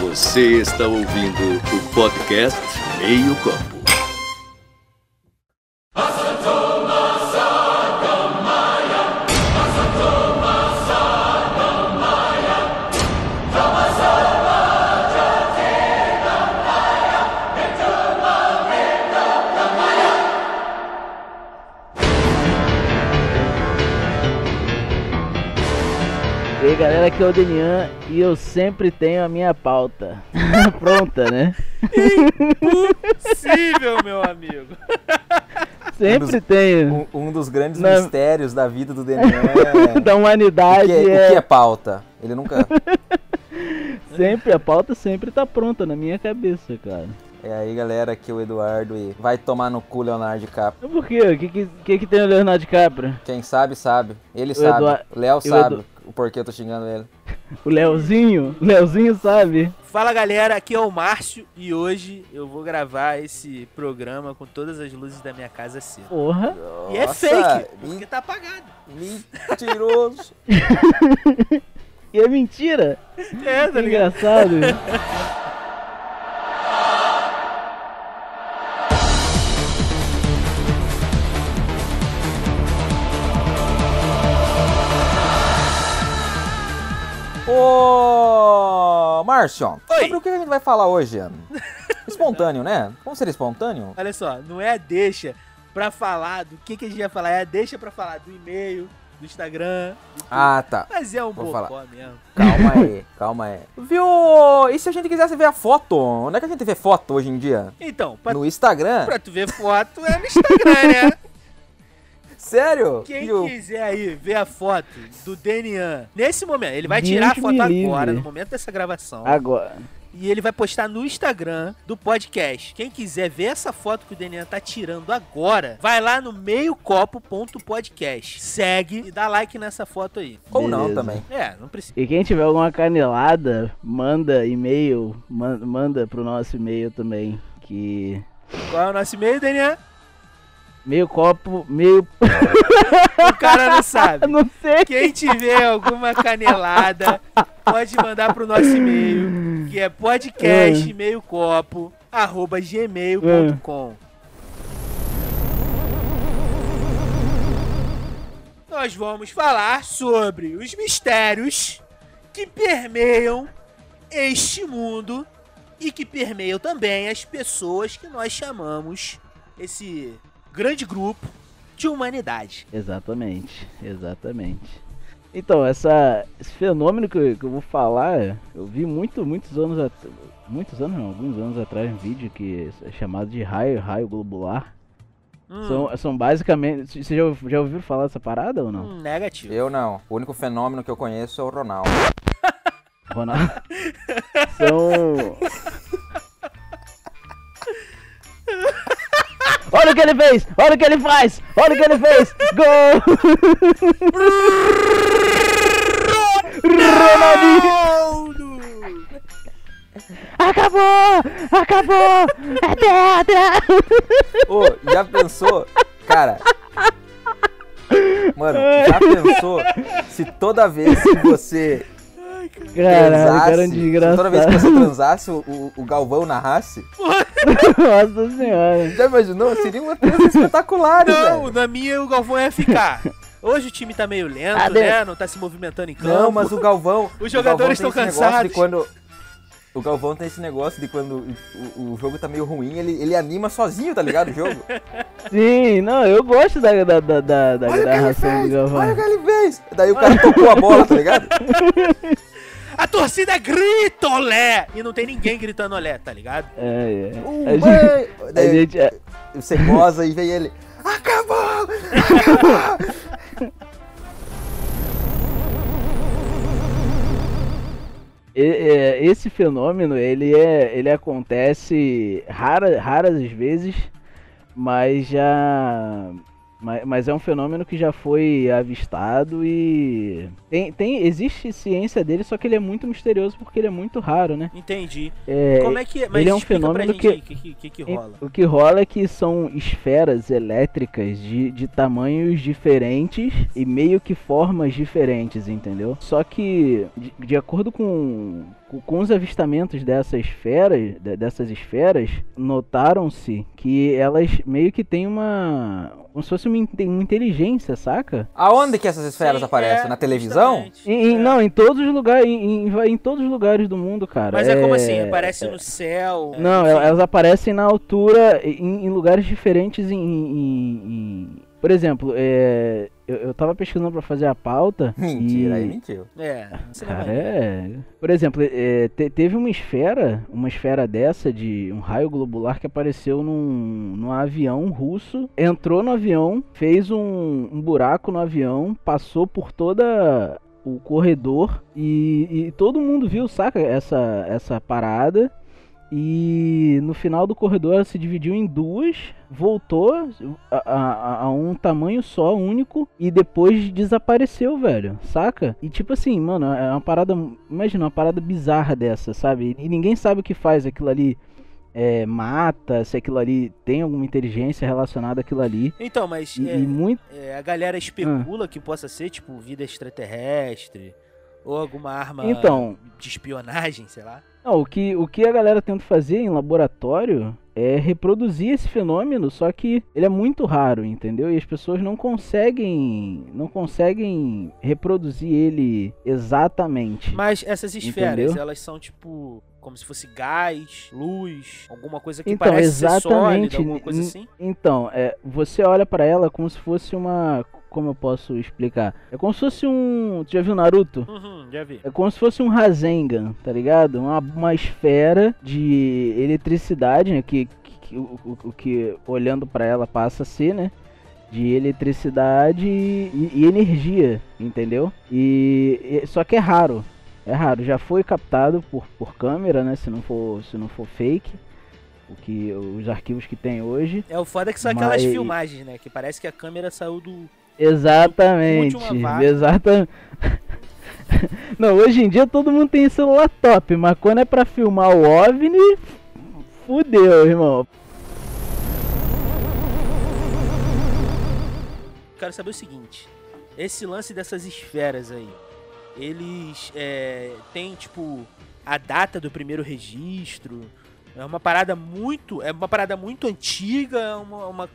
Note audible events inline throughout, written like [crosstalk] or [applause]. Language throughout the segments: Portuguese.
Você está ouvindo o podcast Meio Copo. Aqui é o Denian e eu sempre tenho a minha pauta [laughs] pronta, né? Impossível, meu amigo. Sempre dos- tenho. Um, um dos grandes Na- mistérios da vida do Denian é... [laughs] Da o, humanidade que é, o é, que é pauta? Ele nunca... [laughs] sempre, a pauta sempre tá pronta na minha cabeça, cara. É aí, galera, aqui é o Eduardo e vai tomar no cu Leonardo DiCaprio. Por quê? O que que, que, que tem o Leonardo DiCaprio? Quem sabe, sabe. Ele O sabe. Eduard- O Léo o sabe Edu- o porquê eu tô xingando ele. [laughs] O Leozinho? O Leozinho sabe? Fala galera, aqui é o Márcio e hoje eu vou gravar esse programa com todas as luzes da minha casa acesas. Porra. E é Nossa, fake, porque tá apagado. Mentiroso. [laughs] E é mentira? [laughs] É, tá ligado? engraçado. Ô, Márcio, Oi. sobre o que a gente vai falar hoje? [laughs] Espontâneo, né? Vamos ser espontâneo? Olha só, não é a deixa pra falar do que, que a gente vai falar, é a deixa pra falar do e-mail, do Instagram, tudo. Ah, tá. Mas é um Vou bocó mesmo. Calma aí, [laughs] calma aí. Viu? E se a gente quisesse ver a foto? Onde é que a gente vê foto hoje em dia? Então, pra, No Instagram? pra tu ver foto é no Instagram, né? [laughs] Sério? Quem quiser aí ver a foto do Denian nesse momento, ele vai tirar a foto agora, no momento dessa gravação. Agora. E ele vai postar no Instagram do podcast. Quem quiser ver essa foto que o Denian tá tirando agora, vai lá no meiocopo.podcast. Segue e dá like nessa foto aí. Ou não Beleza. também. É, não precisa. E quem tiver alguma canelada, manda e-mail, man- manda pro nosso e-mail também, que Qual é o nosso e-mail, Denian? Meio copo, meio, [laughs] O cara não sabe. não sei. Quem tiver alguma canelada, pode mandar pro nosso e-mail, que é podcast meiocopo, arroba gmail.com. Nós vamos falar sobre os mistérios que permeiam este mundo e que permeiam também as pessoas que nós chamamos esse grande grupo de humanidade. Exatamente, exatamente. Então, essa, esse fenômeno que eu, que eu vou falar, eu vi muito, muitos anos atrás, muitos anos não, alguns anos atrás um vídeo que é chamado de raio, raio globular. Hum, São, são basicamente, você já, já ouviu falar dessa parada ou não? hum, negativo. Eu não. O único fenômeno que eu conheço é o Ronaldo. [laughs] Ronaldo? São. [laughs] Olha o que ele fez! Olha o que ele faz! Olha o que ele fez! Gol! Ronaldinho! Acabou! Acabou! É teatro! Ô, já pensou? Cara. Mano, já pensou se toda vez que você Caralho, cara transasse, de se toda vez que você transasse, o, o, Galvão narrasse? [laughs] Nossa senhora. Já imaginou? Seria uma transa espetacular, Não, velho. na minha o Galvão ia ficar. Hoje o time tá meio lento, Ah, né? Não tá se movimentando em campo. Não, mas o Galvão. Os jogadores estão cansados. De quando, o Galvão tem esse negócio de quando o, o jogo tá meio ruim, ele, ele anima sozinho, tá ligado? O jogo. [laughs] Sim, não, eu gosto da, da, da, da, da narração do! Galvão. Olha o que ele fez! Daí o cara tocou a bola, tá ligado? [laughs] A torcida grita olé! E não tem ninguém gritando olé, tá ligado? É, é. Uh, A gente- mãe! A Daí gente, é, você goza e vem ele. Acabou! Acabou! é, esse fenômeno, ele é, ele acontece rara, raras vezes, mas já Mas, mas é um fenômeno que já foi avistado e. Tem, tem, existe ciência dele, só que ele é muito misterioso porque ele é muito raro, né? Entendi. É, Como é que. Mas ele é um fenômeno que- aí que, que, rola. O que rola é que são esferas elétricas de, de tamanhos diferentes e meio que formas diferentes, entendeu? Só que, de, de acordo com, co- com os avistamentos dessas esferas, de- dessas esferas, notaram-se que elas meio que têm uma. como se fosse uma, inte- uma inteligência, saca? Aonde que essas esferas Sim, aparecem? é, Na televisão? Em, em- É. Não, em todos os lugares, em, em- em todos os lugares do mundo, cara. Mas é, como assim? É- Aparece no céu. Não, enfim. elas elas aparecem na altura, em, em lugares diferentes. Em, em- em- Por exemplo, é, eu, eu tava pesquisando pra fazer a pauta. [laughs] Mentira, e... aí mentiu. É, Cara, é. Por exemplo, é, te- teve uma esfera, uma esfera dessa, de um raio globular que apareceu num, num avião russo, entrou no avião, fez um, um buraco no avião, passou por toda o corredor e, e todo mundo viu, saca, essa, essa parada. E no final do corredor ela se dividiu em duas, voltou a, a- a um tamanho só, único, e depois desapareceu, velho, saca? E tipo assim, mano, é uma parada. Imagina, uma parada bizarra dessa, sabe? E ninguém sabe o que faz aquilo ali. é, mata, se aquilo ali tem alguma inteligência relacionada àquilo ali. Então, mas E, é, e muito. é, a galera especula que possa ser, tipo, vida extraterrestre. Ou alguma arma Então, de espionagem, sei lá. Não, o que, o que a galera tenta fazer em laboratório é reproduzir esse fenômeno, só que ele é muito raro, entendeu? E as pessoas não conseguem não conseguem reproduzir ele exatamente. Mas essas esferas, Entendeu? elas são tipo como se fosse gás, luz, alguma coisa que Então, parece ser sólida, exatamente. alguma coisa assim. Então, é, você olha pra ela como se fosse uma, como eu posso explicar? É como se fosse um, tu já viu Naruto? Uhum, já vi. É como se fosse um Rasengan, tá ligado? Uma, uma esfera de eletricidade, né? Que, que- o, o- o que olhando pra ela passa a ser, né? De eletricidade e, e energia, entendeu? E, e- só que é raro, é raro. Já foi captado por, por câmera, né? Se não for se não for fake, o que os arquivos que tem hoje. É o foda que são aquelas Mas- filmagens, né? Que parece que a câmera saiu do. Exatamente, exatamente. [laughs] Não, hoje em dia todo mundo tem celular top, mas quando é pra filmar o OVNI, fudeu, irmão. Quero saber o seguinte: esse lance dessas esferas aí, eles é, têm tipo a data do primeiro registro? É uma parada muito, é uma parada muito antiga, é uma, uma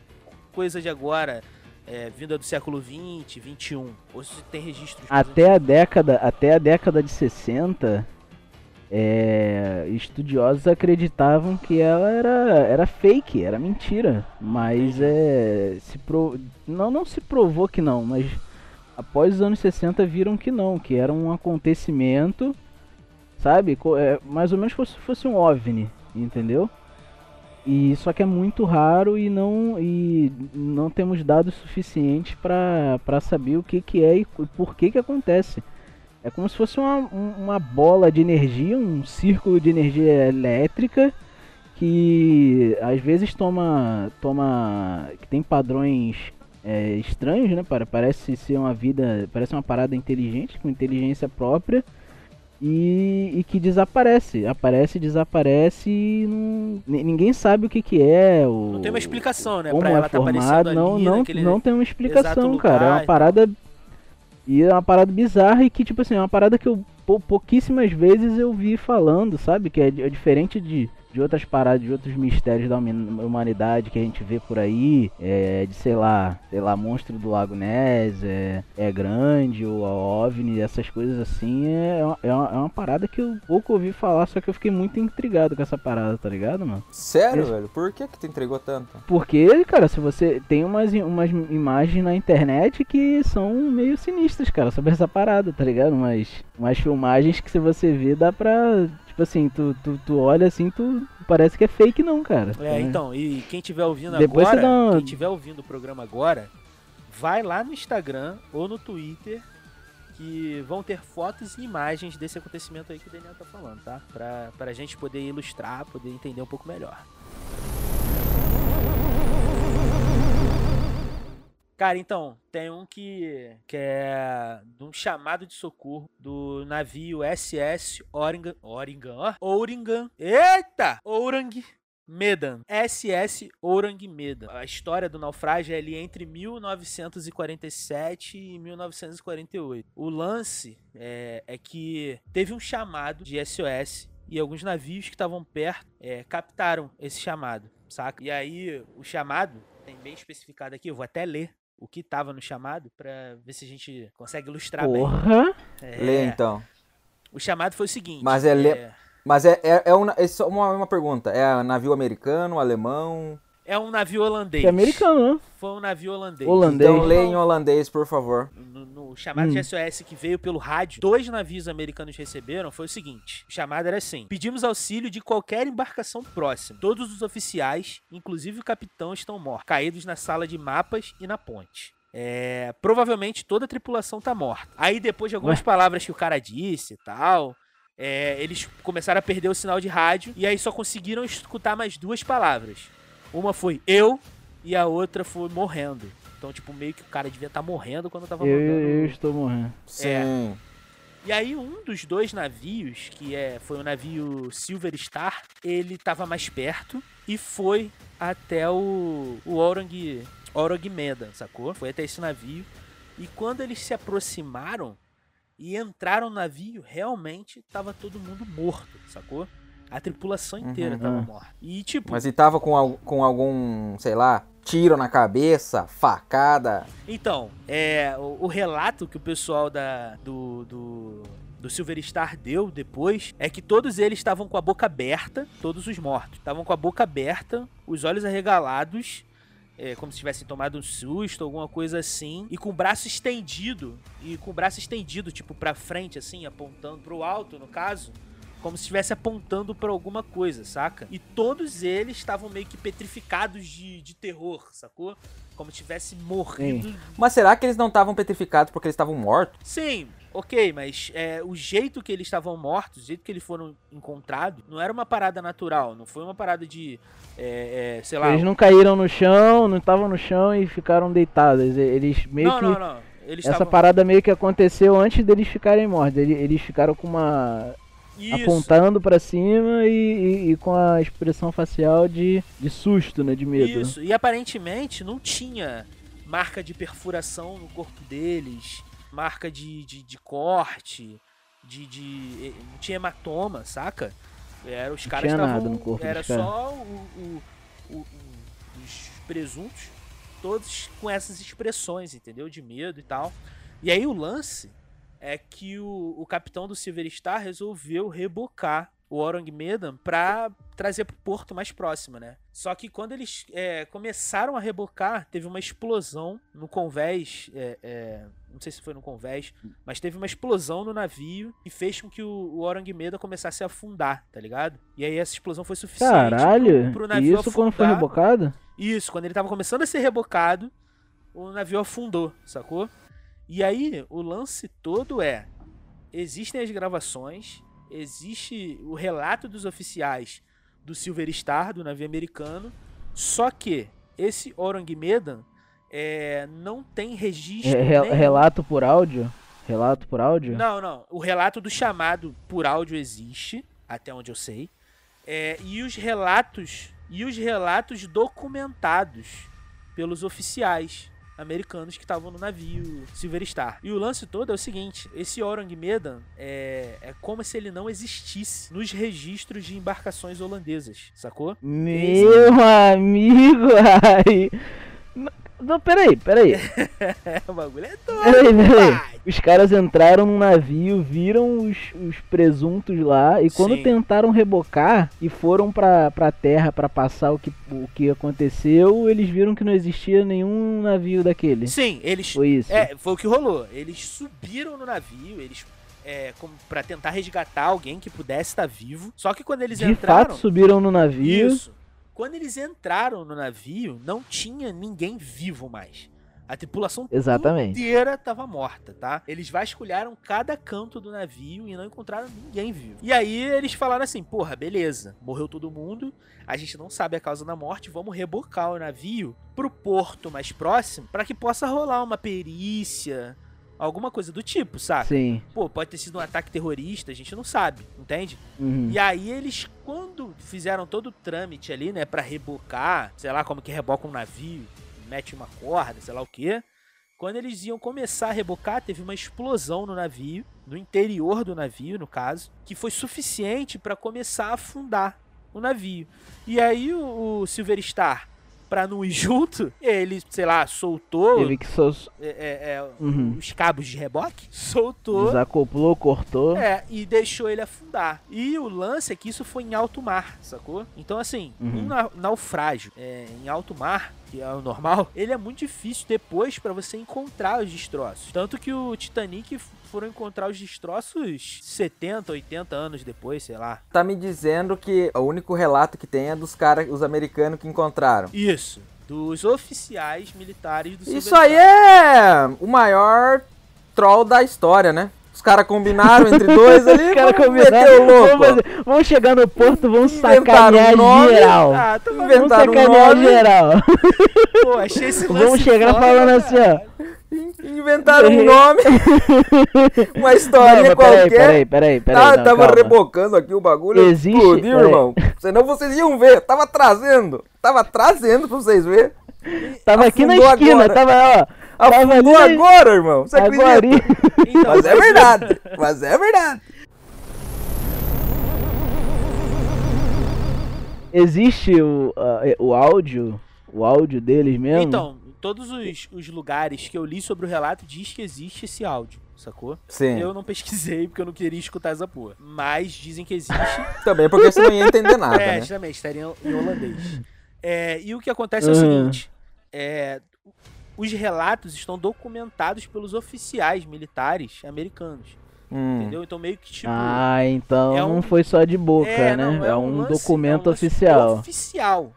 coisa de agora, é, vinda do século 20, 21. Ou se tem registros Até a década, até a década de 60, é, estudiosos acreditavam que ela era, era fake, era mentira. Mas é, se pro, não, não se provou que não, mas após os anos 60 viram que não, que era um acontecimento, sabe? É, mais ou menos como se fosse um OVNI, entendeu? E só que é muito raro e não e não temos dados suficientes para saber o que que é e por que que acontece. É como se fosse uma, um- uma bola de energia, um círculo de energia elétrica que às vezes toma toma que tem padrões é, estranhos, né? Parece ser uma vida, parece uma parada inteligente com inteligência própria e, e que desaparece, aparece, desaparece e não, ni- ninguém sabe o que que é. O, Não tem uma explicação, né? como pra é ela tá formado, aparecendo não, não, não tem uma explicação, cara. É uma parada e é uma parada bizarra e que tipo assim, é uma parada que eu pou- pouquíssimas vezes eu vi falando, sabe? Que é, é diferente de, de outras paradas, de outros mistérios da humanidade que a gente vê por aí, é, de sei lá, sei lá, monstro do Lago Ness, é, é grande, ou a OVNI, essas coisas assim, é, uma- é, uma, é uma parada que eu pouco ouvi falar, só que eu fiquei muito intrigado com essa parada, tá ligado, mano? Sério, Esse- velho? Por que que tu entregou tanto? Porque, cara, se você tem umas, umas imagens na internet que são meio sinistras, cara, sobre essa parada, tá ligado? Umas, umas filmagens que se você vê dá pra. Tipo assim, tu, tu, tu olha assim, tu parece que é fake não, cara. É, né? então, e quem tiver ouvindo Depois agora, uma- quem tiver ouvindo o programa agora, vai lá no Instagram ou no Twitter que vão ter fotos e imagens desse acontecimento aí que o Daniel tá falando, tá? Pra, pra gente poder ilustrar, poder entender um pouco melhor. Cara, então, tem um que, que é de um chamado de socorro do navio SS Oringan. Oringan, ó. Ouringan. Eita! Ourang. Medan, SS Orang Medan. A história do naufrágio é ali entre 1947 e 1948. O lance é, é que teve um chamado de SOS e alguns navios que estavam perto é, captaram esse chamado, saca? E aí o chamado tem bem especificado aqui, eu vou até ler o que tava no chamado pra ver se a gente consegue ilustrar bem. Porra! É, Lê então. O chamado foi o seguinte. Mas é le- Mas é, é, é, um, é só uma, uma pergunta. É navio americano, alemão? É um navio holandês. Que é americano, né? Foi um navio holandês. Holandês. Então lê em holandês, por favor. No, no chamado Hum. de SOS que veio pelo rádio, dois navios americanos receberam foi o seguinte: o chamado era assim: pedimos auxílio de qualquer embarcação próxima. Todos os oficiais, inclusive o capitão, estão mortos, caídos na sala de mapas e na ponte. É, provavelmente toda a tripulação tá morta. Aí, depois de algumas palavras que o cara disse e tal, é, eles começaram a perder o sinal de rádio e aí só conseguiram escutar mais duas palavras. Uma foi eu e a outra foi morrendo. Então, tipo, meio que o cara devia estar morrendo quando tava Eu, mandando. eu estou morrendo. Sim. E aí um dos dois navios, que é, foi o navio Silver Star, ele tava mais perto e foi até o, o Orang, Orang Medan, sacou? Foi até esse navio. E quando eles se aproximaram e entraram no navio, realmente tava todo mundo morto, sacou? A tripulação inteira Uhum. tava Ah. morta. E tipo, Mas e tava com, al- com algum, sei lá, tiro na cabeça, facada? Então, é, o, o relato que o pessoal da, do, do, do Silver Star deu depois é que todos eles estavam com a boca aberta, todos os mortos, estavam com a boca aberta, os olhos arregalados, é, como se tivessem tomado um susto, alguma coisa assim, e com o braço estendido, e com o braço estendido, tipo, pra frente, assim, apontando pro alto, no caso. Como se estivesse apontando pra alguma coisa, saca? E todos eles estavam meio que petrificados de, de terror, sacou? Como se tivesse morrido Mas será que eles não estavam petrificados porque eles estavam mortos? Sim, ok, mas é, o jeito que eles estavam mortos, o jeito que eles foram encontrados, não era uma parada natural, não foi uma parada de, é, é, sei lá... Eles não caíram no chão, não estavam no chão e ficaram deitados. Eles meio não, que. não, não, Eles Essa estavam... parada meio que aconteceu antes deles ficarem mortos. Eles, eles ficaram com uma. Isso, apontando pra cima e, e- e com a expressão facial de, de susto, né? De medo. isso. E aparentemente não tinha marca de perfuração no corpo deles, marca de, de, de corte, de, de... Não tinha hematoma, saca? Era, os Não caras tinha nada no corpo Era só o, o- o- o- os presuntos, todos com essas expressões, entendeu? De medo e tal. E aí o lance é que o, o capitão do Silver Star resolveu rebocar o Orang Medan pra trazer pro porto mais próximo, né? Só que quando eles é, começaram a rebocar, teve uma explosão no convés. é, é, não sei se foi no convés, mas teve uma explosão no navio e fez com que o, o Orang Medan começasse a afundar, tá ligado? E aí essa explosão foi suficiente Caralho! pro, pro navio isso quando foi afundar. rebocado? Isso, quando ele tava começando a ser rebocado, o navio afundou, sacou? E aí, o lance todo é: existem as gravações, existe o relato dos oficiais do Silver Star, do navio americano, só que esse Orang Medan é, não tem registro. Re- re- nenhum. relato por áudio? Relato por áudio? Não, não. O relato do chamado por áudio existe, até onde eu sei. É, e os relatos e os relatos documentados pelos oficiais americanos que estavam no navio Silver Star. E o lance todo é o seguinte: esse Orang Medan é, é como se ele não existisse nos registros de embarcações holandesas, sacou? Meu amigo, ai. Não, peraí, peraí. [laughs] O bagulho é doido. Peraí, peraí. pai. Os caras entraram num navio, viram os, os presuntos lá e quando Sim. tentaram rebocar e foram pra, pra terra pra passar o que, o que aconteceu, eles viram que não existia nenhum navio daquele. Sim, eles Foi isso. É, foi o que rolou. Eles subiram no navio, eles. É, para tentar resgatar alguém que pudesse estar vivo. Só que quando eles De entraram. fato, subiram no navio. Isso. Quando eles entraram no navio, não tinha ninguém vivo mais. A tripulação Exatamente. inteira tava morta, tá? Eles vasculharam cada canto do navio e não encontraram ninguém vivo. E aí eles falaram assim: porra, beleza, morreu todo mundo, a gente não sabe a causa da morte, vamos rebocar o navio pro porto mais próximo para que possa rolar uma perícia, alguma coisa do tipo, saca? Sim. Pô, pode ter sido um ataque terrorista, a gente não sabe, entende? Uhum. E aí eles, quando fizeram todo o trâmite ali, né, Pra rebocar, sei lá como que reboca um navio, mete uma corda, sei lá o quê. Quando eles iam começar a rebocar, teve uma explosão no navio, no interior do navio, no caso, que foi suficiente para começar a afundar o navio. E aí o, o Silver Star pra não ir [laughs] junto, ele, sei lá, soltou Teve que so... é, é, é, Uhum. os cabos de reboque, [laughs] soltou desacoplou, cortou. é, e deixou ele afundar. E o lance é que isso foi em alto mar, sacou? Então, assim, Uhum. um na- naufrágio é, em alto mar, que é o normal, ele é muito difícil depois pra você encontrar os destroços. Tanto que o Titanic foram encontrar os destroços 70, 80 anos depois, sei lá. Tá me dizendo que o único relato que tem é dos caras, os americanos que encontraram. Isso. Dos oficiais militares do Isso aí é o maior troll da história, né? Os caras combinaram entre dois [laughs] ali, Os caras combinaram. louco. Vamos, vamos chegar no porto, vamos Inventaram sacanear um nome. geral. Ah, tá Vamos inventaram um sacanear nome. geral. [laughs] Pô, achei esse lance Vamos chegar foda, falando cara. assim, ó. Inventaram um nome, [laughs] uma historinha Não, qualquer. peraí, peraí, peraí, peraí. Ah, não, tava calma. rebocando aqui o bagulho. Existe- Explodiu, irmão. Senão vocês iam ver. Tava trazendo. Tava trazendo pra vocês verem. Tava aqui na Afundou esquina, agora. tava, ó. Ali Afundou na- agora, irmão. Você acredita? Agora. Então, Mas é verdade. [laughs] Mas é verdade. Existe o, a- o áudio, o áudio deles mesmo? Então, todos os, os lugares que eu li sobre o relato diz que existe esse áudio, sacou? Sim. Eu não pesquisei porque eu não queria escutar essa porra. Mas dizem que existe. [laughs] Também porque você não ia entender nada, é, né? justamente, estaria em holandês. É, e o que acontece é o Uhum. seguinte: é, os relatos estão documentados pelos oficiais militares americanos. Hum. Entendeu? Então, meio que tipo. Ah, então É não um- foi só de boca, é, né? não, é, um um lance- documento é um oficial. Oficial.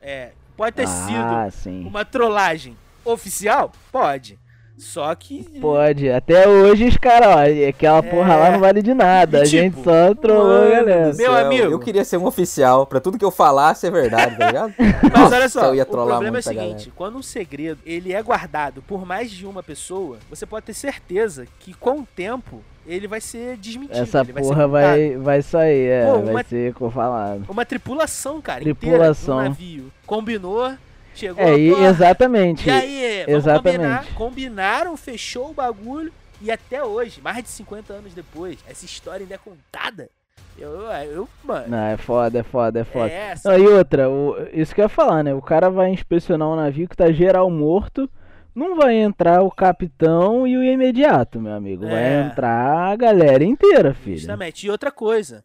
É, pode ter ah, sido sim. uma trollagem oficial? Pode. Só que. Pode. Até hoje os caras, ó, aquela porra lá não vale de nada. E, a [laughs] gente tipo, só trollou galera. Meu amigo. Eu queria ser um oficial, pra tudo que eu falasse é verdade, tá ligado? [laughs] Mas Nossa, olha só, eu ia o problema é o seguinte, galera. quando um segredo ele é guardado por mais de uma pessoa, você pode ter certeza que com o tempo ele vai ser desmentido. Essa ele vai ser porra contado. vai, vai sair, é, Pô, vai uma- ser falado. Uma tripulação, cara, Tripulação. inteira do navio. Combinou, chegou É, e, exatamente. E aí, exatamente. combinar. Combinaram, fechou o bagulho e até hoje, mais de 50 anos depois, essa história ainda é contada. Eu, eu, mano, Não, é foda, é foda, é foda. é, Não, e outra, o- isso que eu ia falar, né? O cara vai inspecionar um navio que tá geral morto. Não vai entrar o capitão e o imediato, meu amigo. Vai É. entrar a galera inteira, filho. Justamente. E outra coisa,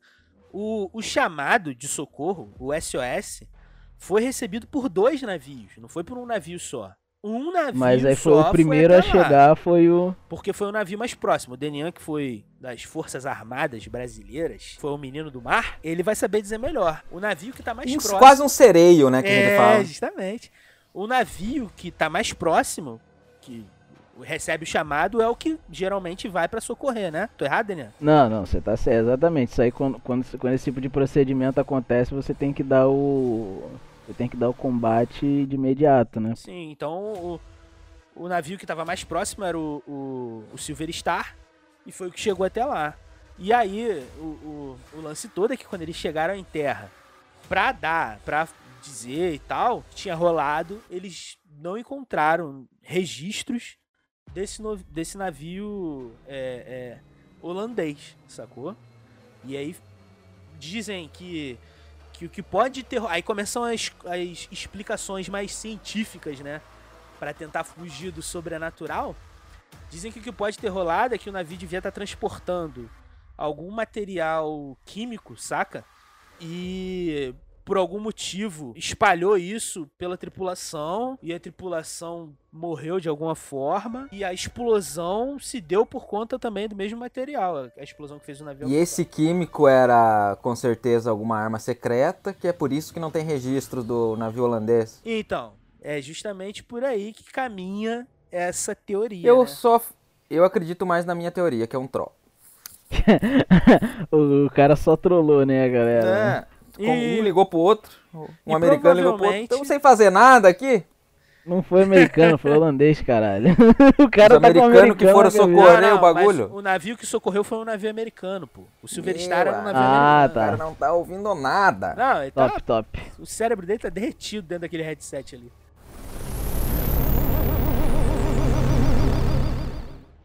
o, o chamado de socorro, o SOS, foi recebido por dois navios, não foi por um navio só. Um navio Mas aí foi só o primeiro a até lá, chegar, foi o. porque foi o navio mais próximo. O Denian, que foi das Forças Armadas Brasileiras, foi o menino do mar, ele vai saber dizer melhor. O navio que tá mais Um- próximo... quase um sereio, né, que a gente é, fala. justamente. O navio que tá mais próximo, que recebe o chamado, é o que geralmente vai pra socorrer, né? Tô errado, Denian? Não, não, você tá certo, exatamente. Isso aí quando, quando, quando esse tipo de procedimento acontece, você tem que dar o. Você tem que dar o combate de imediato, né? Sim, então o, o navio que estava mais próximo era o, o, o Silver Star e foi o que chegou até lá. E aí o, o, o lance todo é que quando eles chegaram em terra pra dar, pra dizer e tal, tinha rolado, eles não encontraram registros desse, no- desse navio é, é, holandês, sacou? E aí dizem que que o que pode ter. Aí começam as, as explicações mais científicas, né? Pra tentar fugir do sobrenatural. Dizem que o que pode ter rolado é que o navio devia estar transportando algum material químico, saca? E por algum motivo espalhou isso pela tripulação e a tripulação morreu de alguma forma e a explosão se deu por conta também do mesmo material, a explosão que fez o navio. E esse químico era, com certeza, alguma arma secreta, que é por isso que não tem registro do navio holandês. Então, é justamente por aí que caminha essa teoria. Eu né? só. Eu acredito mais na minha teoria, que é um troll. o, [laughs] o cara só trollou, né, galera? É. E- Um ligou pro outro, um e americano ligou pro outro. Estamos sem fazer nada aqui? Não foi americano, foi holandês, caralho. [laughs] O cara Os tá com americanos que americano foram na cabeça. socorrer o bagulho. mas o navio que socorreu foi um navio americano, pô. O Silver Meu, Star era um navio ah, americano. O tá. cara não tá ouvindo nada. Não, ele tá, Top, top. o cérebro dele tá derretido dentro daquele headset ali.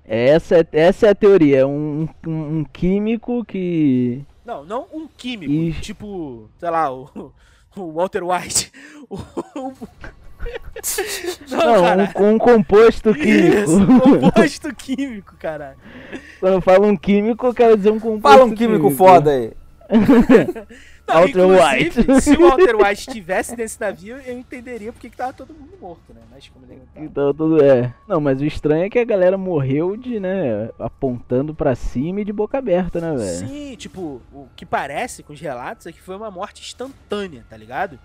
Essa é, essa é a teoria. É um, um, um químico que. Não, não um químico, Ixi. tipo, sei lá, o, [laughs] o Walter White. [laughs] O, o- Não, Não, um, um composto químico. Isso, um composto químico, caralho. Quando eu falo um químico, eu quero dizer um composto Fala um químico foda aí. [laughs] Não, Walter White. se o Walter White estivesse nesse navio, eu entenderia porque que tava todo mundo morto, né? Mas como ele não tava. Então tudo é. Não, mas o estranho é que a galera morreu de, né, apontando pra cima e de boca aberta, né, velho? Sim, tipo, o que parece com os relatos é que foi uma morte instantânea, tá ligado?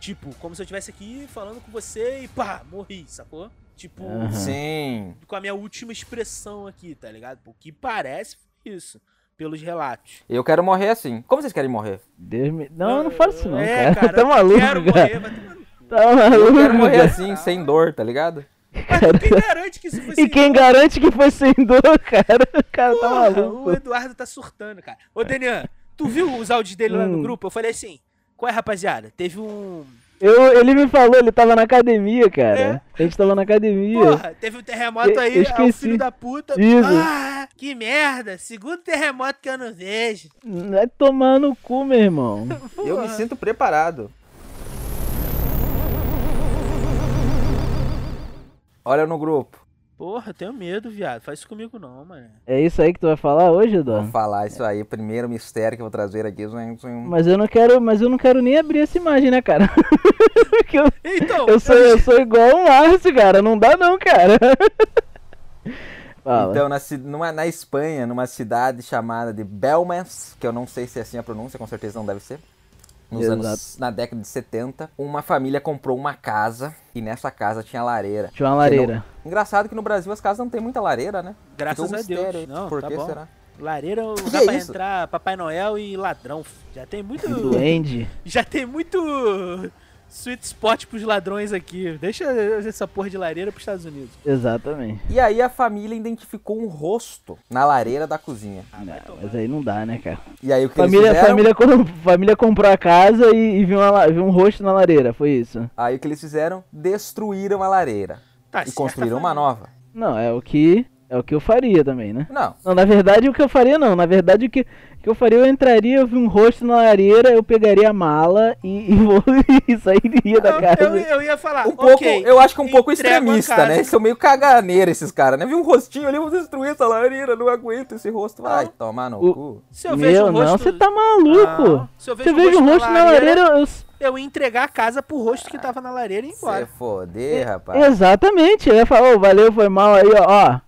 Tipo, como se eu estivesse aqui falando com você e pá, morri, sacou? Tipo, Aham. Sim. com a minha última expressão aqui, tá ligado? O que parece foi isso, pelos relatos. Eu quero morrer assim. Como vocês querem morrer? Deus me... Não, não fala isso não, é, cara. [laughs] Tá eu maluco, quero cara. morrer, vai tomar no cu. Tá Eu maluco. quero morrer cara. assim, sem dor, tá ligado? Mas quem garante que isso foi E sem quem dor? garante que foi sem dor, cara? O cara tá Porra, maluco. O Eduardo tá surtando, cara. Ô, Denian, tu viu os áudios dele lá no Hum. grupo? Eu falei assim, qual é, rapaziada? Teve um... Eu, ele me falou, ele tava na academia, cara. É? A gente tava na academia. Porra, teve um terremoto Eu- aí, eu o esqueci. filho da puta. Isso. Ah, que merda. Segundo terremoto que eu não vejo. Vai tomar no cu, meu irmão. [laughs] Eu me Porra. sinto preparado. Olha no grupo. Porra, eu tenho medo, viado. Faz isso comigo não, mano. É isso aí que tu vai falar hoje, Vou Eduardo? falar isso aí. Primeiro mistério que eu vou trazer aqui. Mas eu não quero, mas eu não quero nem abrir essa imagem, né, cara? [laughs] Eu, Então, eu sou, eu sou igual o Márcio, cara. Não dá não, cara. [laughs] Fala. Então, na, numa, na Espanha, numa cidade chamada de Belmans, que eu não sei se é assim a pronúncia, com certeza não deve ser. Nos Exato. anos, na década de 70, uma família comprou uma casa e nessa casa tinha lareira. Tinha uma lareira. Engraçado que no Brasil as casas não tem muita lareira, né? Graças um a Deus. aí. Não, Por tá que bom. será? Lareira [laughs] Que lugar é pra isso? entrar Papai Noel e ladrão. Já tem muito... Duende. [laughs] Já tem muito sweet spot pros ladrões aqui. Deixa essa porra de lareira pros Estados Unidos. Exatamente. E aí a família identificou um rosto na lareira da cozinha. Ah, Não, mas aí não dá, né, cara? E aí o que Família, eles fizeram? família, família comprou a casa e, e viu, uma viu um rosto na lareira, foi isso? Aí o que eles fizeram? Destruíram a lareira Tá e construíram uma nova. Não, é o que é o que eu faria também, né? Não, Não, na verdade o que eu faria não, na verdade o que, o que eu faria eu entraria, eu vi um rosto na lareira, eu pegaria a mala e, [laughs] e, vou, e sairia da Não, casa. eu, eu ia falar, um pouco, ok, eu acho que um pouco extremista, né? Eles são meio caganeira esses caras, né? Viu um rostinho ali, vou destruir essa lareira, não aguento esse rosto. Vai tomar no O- cu. Se eu vejo um rosto... não, você tá maluco. Não, se eu vejo Você vejo um rosto na lareira, eu, eu ia entregar a casa pro rosto que tava na lareira e ir Se embora. foder, rapaz. Exatamente, eu ia falar, ô, valeu, foi mal aí, ó, ó.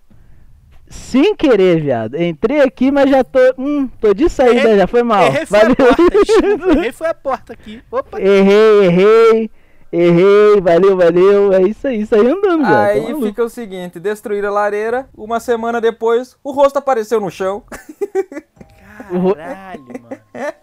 Sem querer, viado. Entrei aqui, mas já tô. Hum, tô de saída, Errei- já foi mal. Errei foi Valeu. a porta, [laughs] desculpa. Errei foi a porta aqui. Opa. errei, errei. Errei, valeu, valeu. É isso aí, saí andando, velho. Aí tá maluco. fica o seguinte, destruíram a lareira, uma semana depois, o rosto apareceu no chão. [laughs] Caralho, mano. [laughs]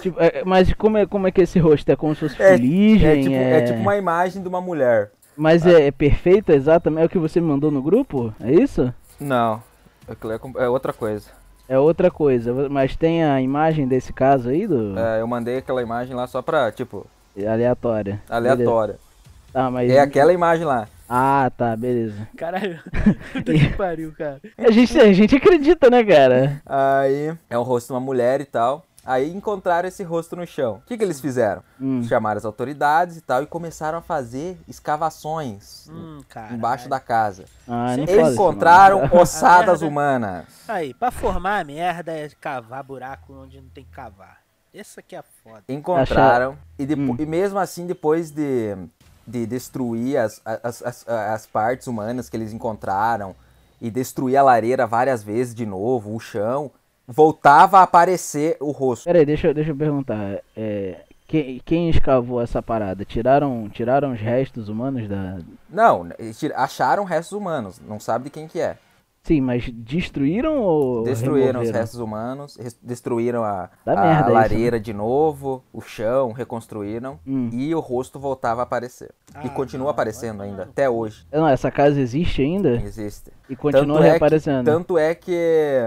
Tipo, é, mas como é, como é que esse rosto? É como se fosse É- fuligem? É tipo, é tipo uma imagem de uma mulher. Mas é, é perfeito, exatamente? É o que você me mandou no grupo? É isso? Não, aquilo é é outra coisa. É outra coisa. Mas tem a imagem desse caso aí do É, eu mandei aquela imagem lá só pra, tipo, aleatória. Beleza. aleatória. Tá, mas É aquela imagem lá. Ah, tá, beleza. Caralho. [laughs] Puta que pariu, cara. A gente, a gente acredita, né, cara? Aí é o rosto de uma mulher e tal. Aí encontraram esse rosto no chão. O que, que eles fizeram? Hum. Chamaram as autoridades e tal e começaram a fazer escavações Hum, embaixo da casa. Ah, isso, Encontraram [laughs] ossadas humanas. Aí, pra formar a merda é cavar buraco onde não tem que cavar. Essa aqui é foda. Encontraram e, Hum. e mesmo assim depois de, de destruir as, as, as, as partes humanas que eles encontraram e destruir a lareira várias vezes de novo, o chão, voltava a aparecer o rosto. Pera aí, deixa, eu- deixa eu perguntar. É, quem, quem escavou essa parada? Tiraram, tiraram os restos humanos da. Não, acharam restos humanos, não sabe de quem que é. Sim, mas destruíram ou Destruíram os removeram? restos humanos, destruíram a, a merda isso, lareira de novo, o chão, reconstruíram Hum. e o rosto voltava a aparecer. e Ah, continua não, aparecendo vai ainda, até hoje. Não, essa casa existe ainda Existe. e continua Tanto é, que, reaparecendo. tanto é que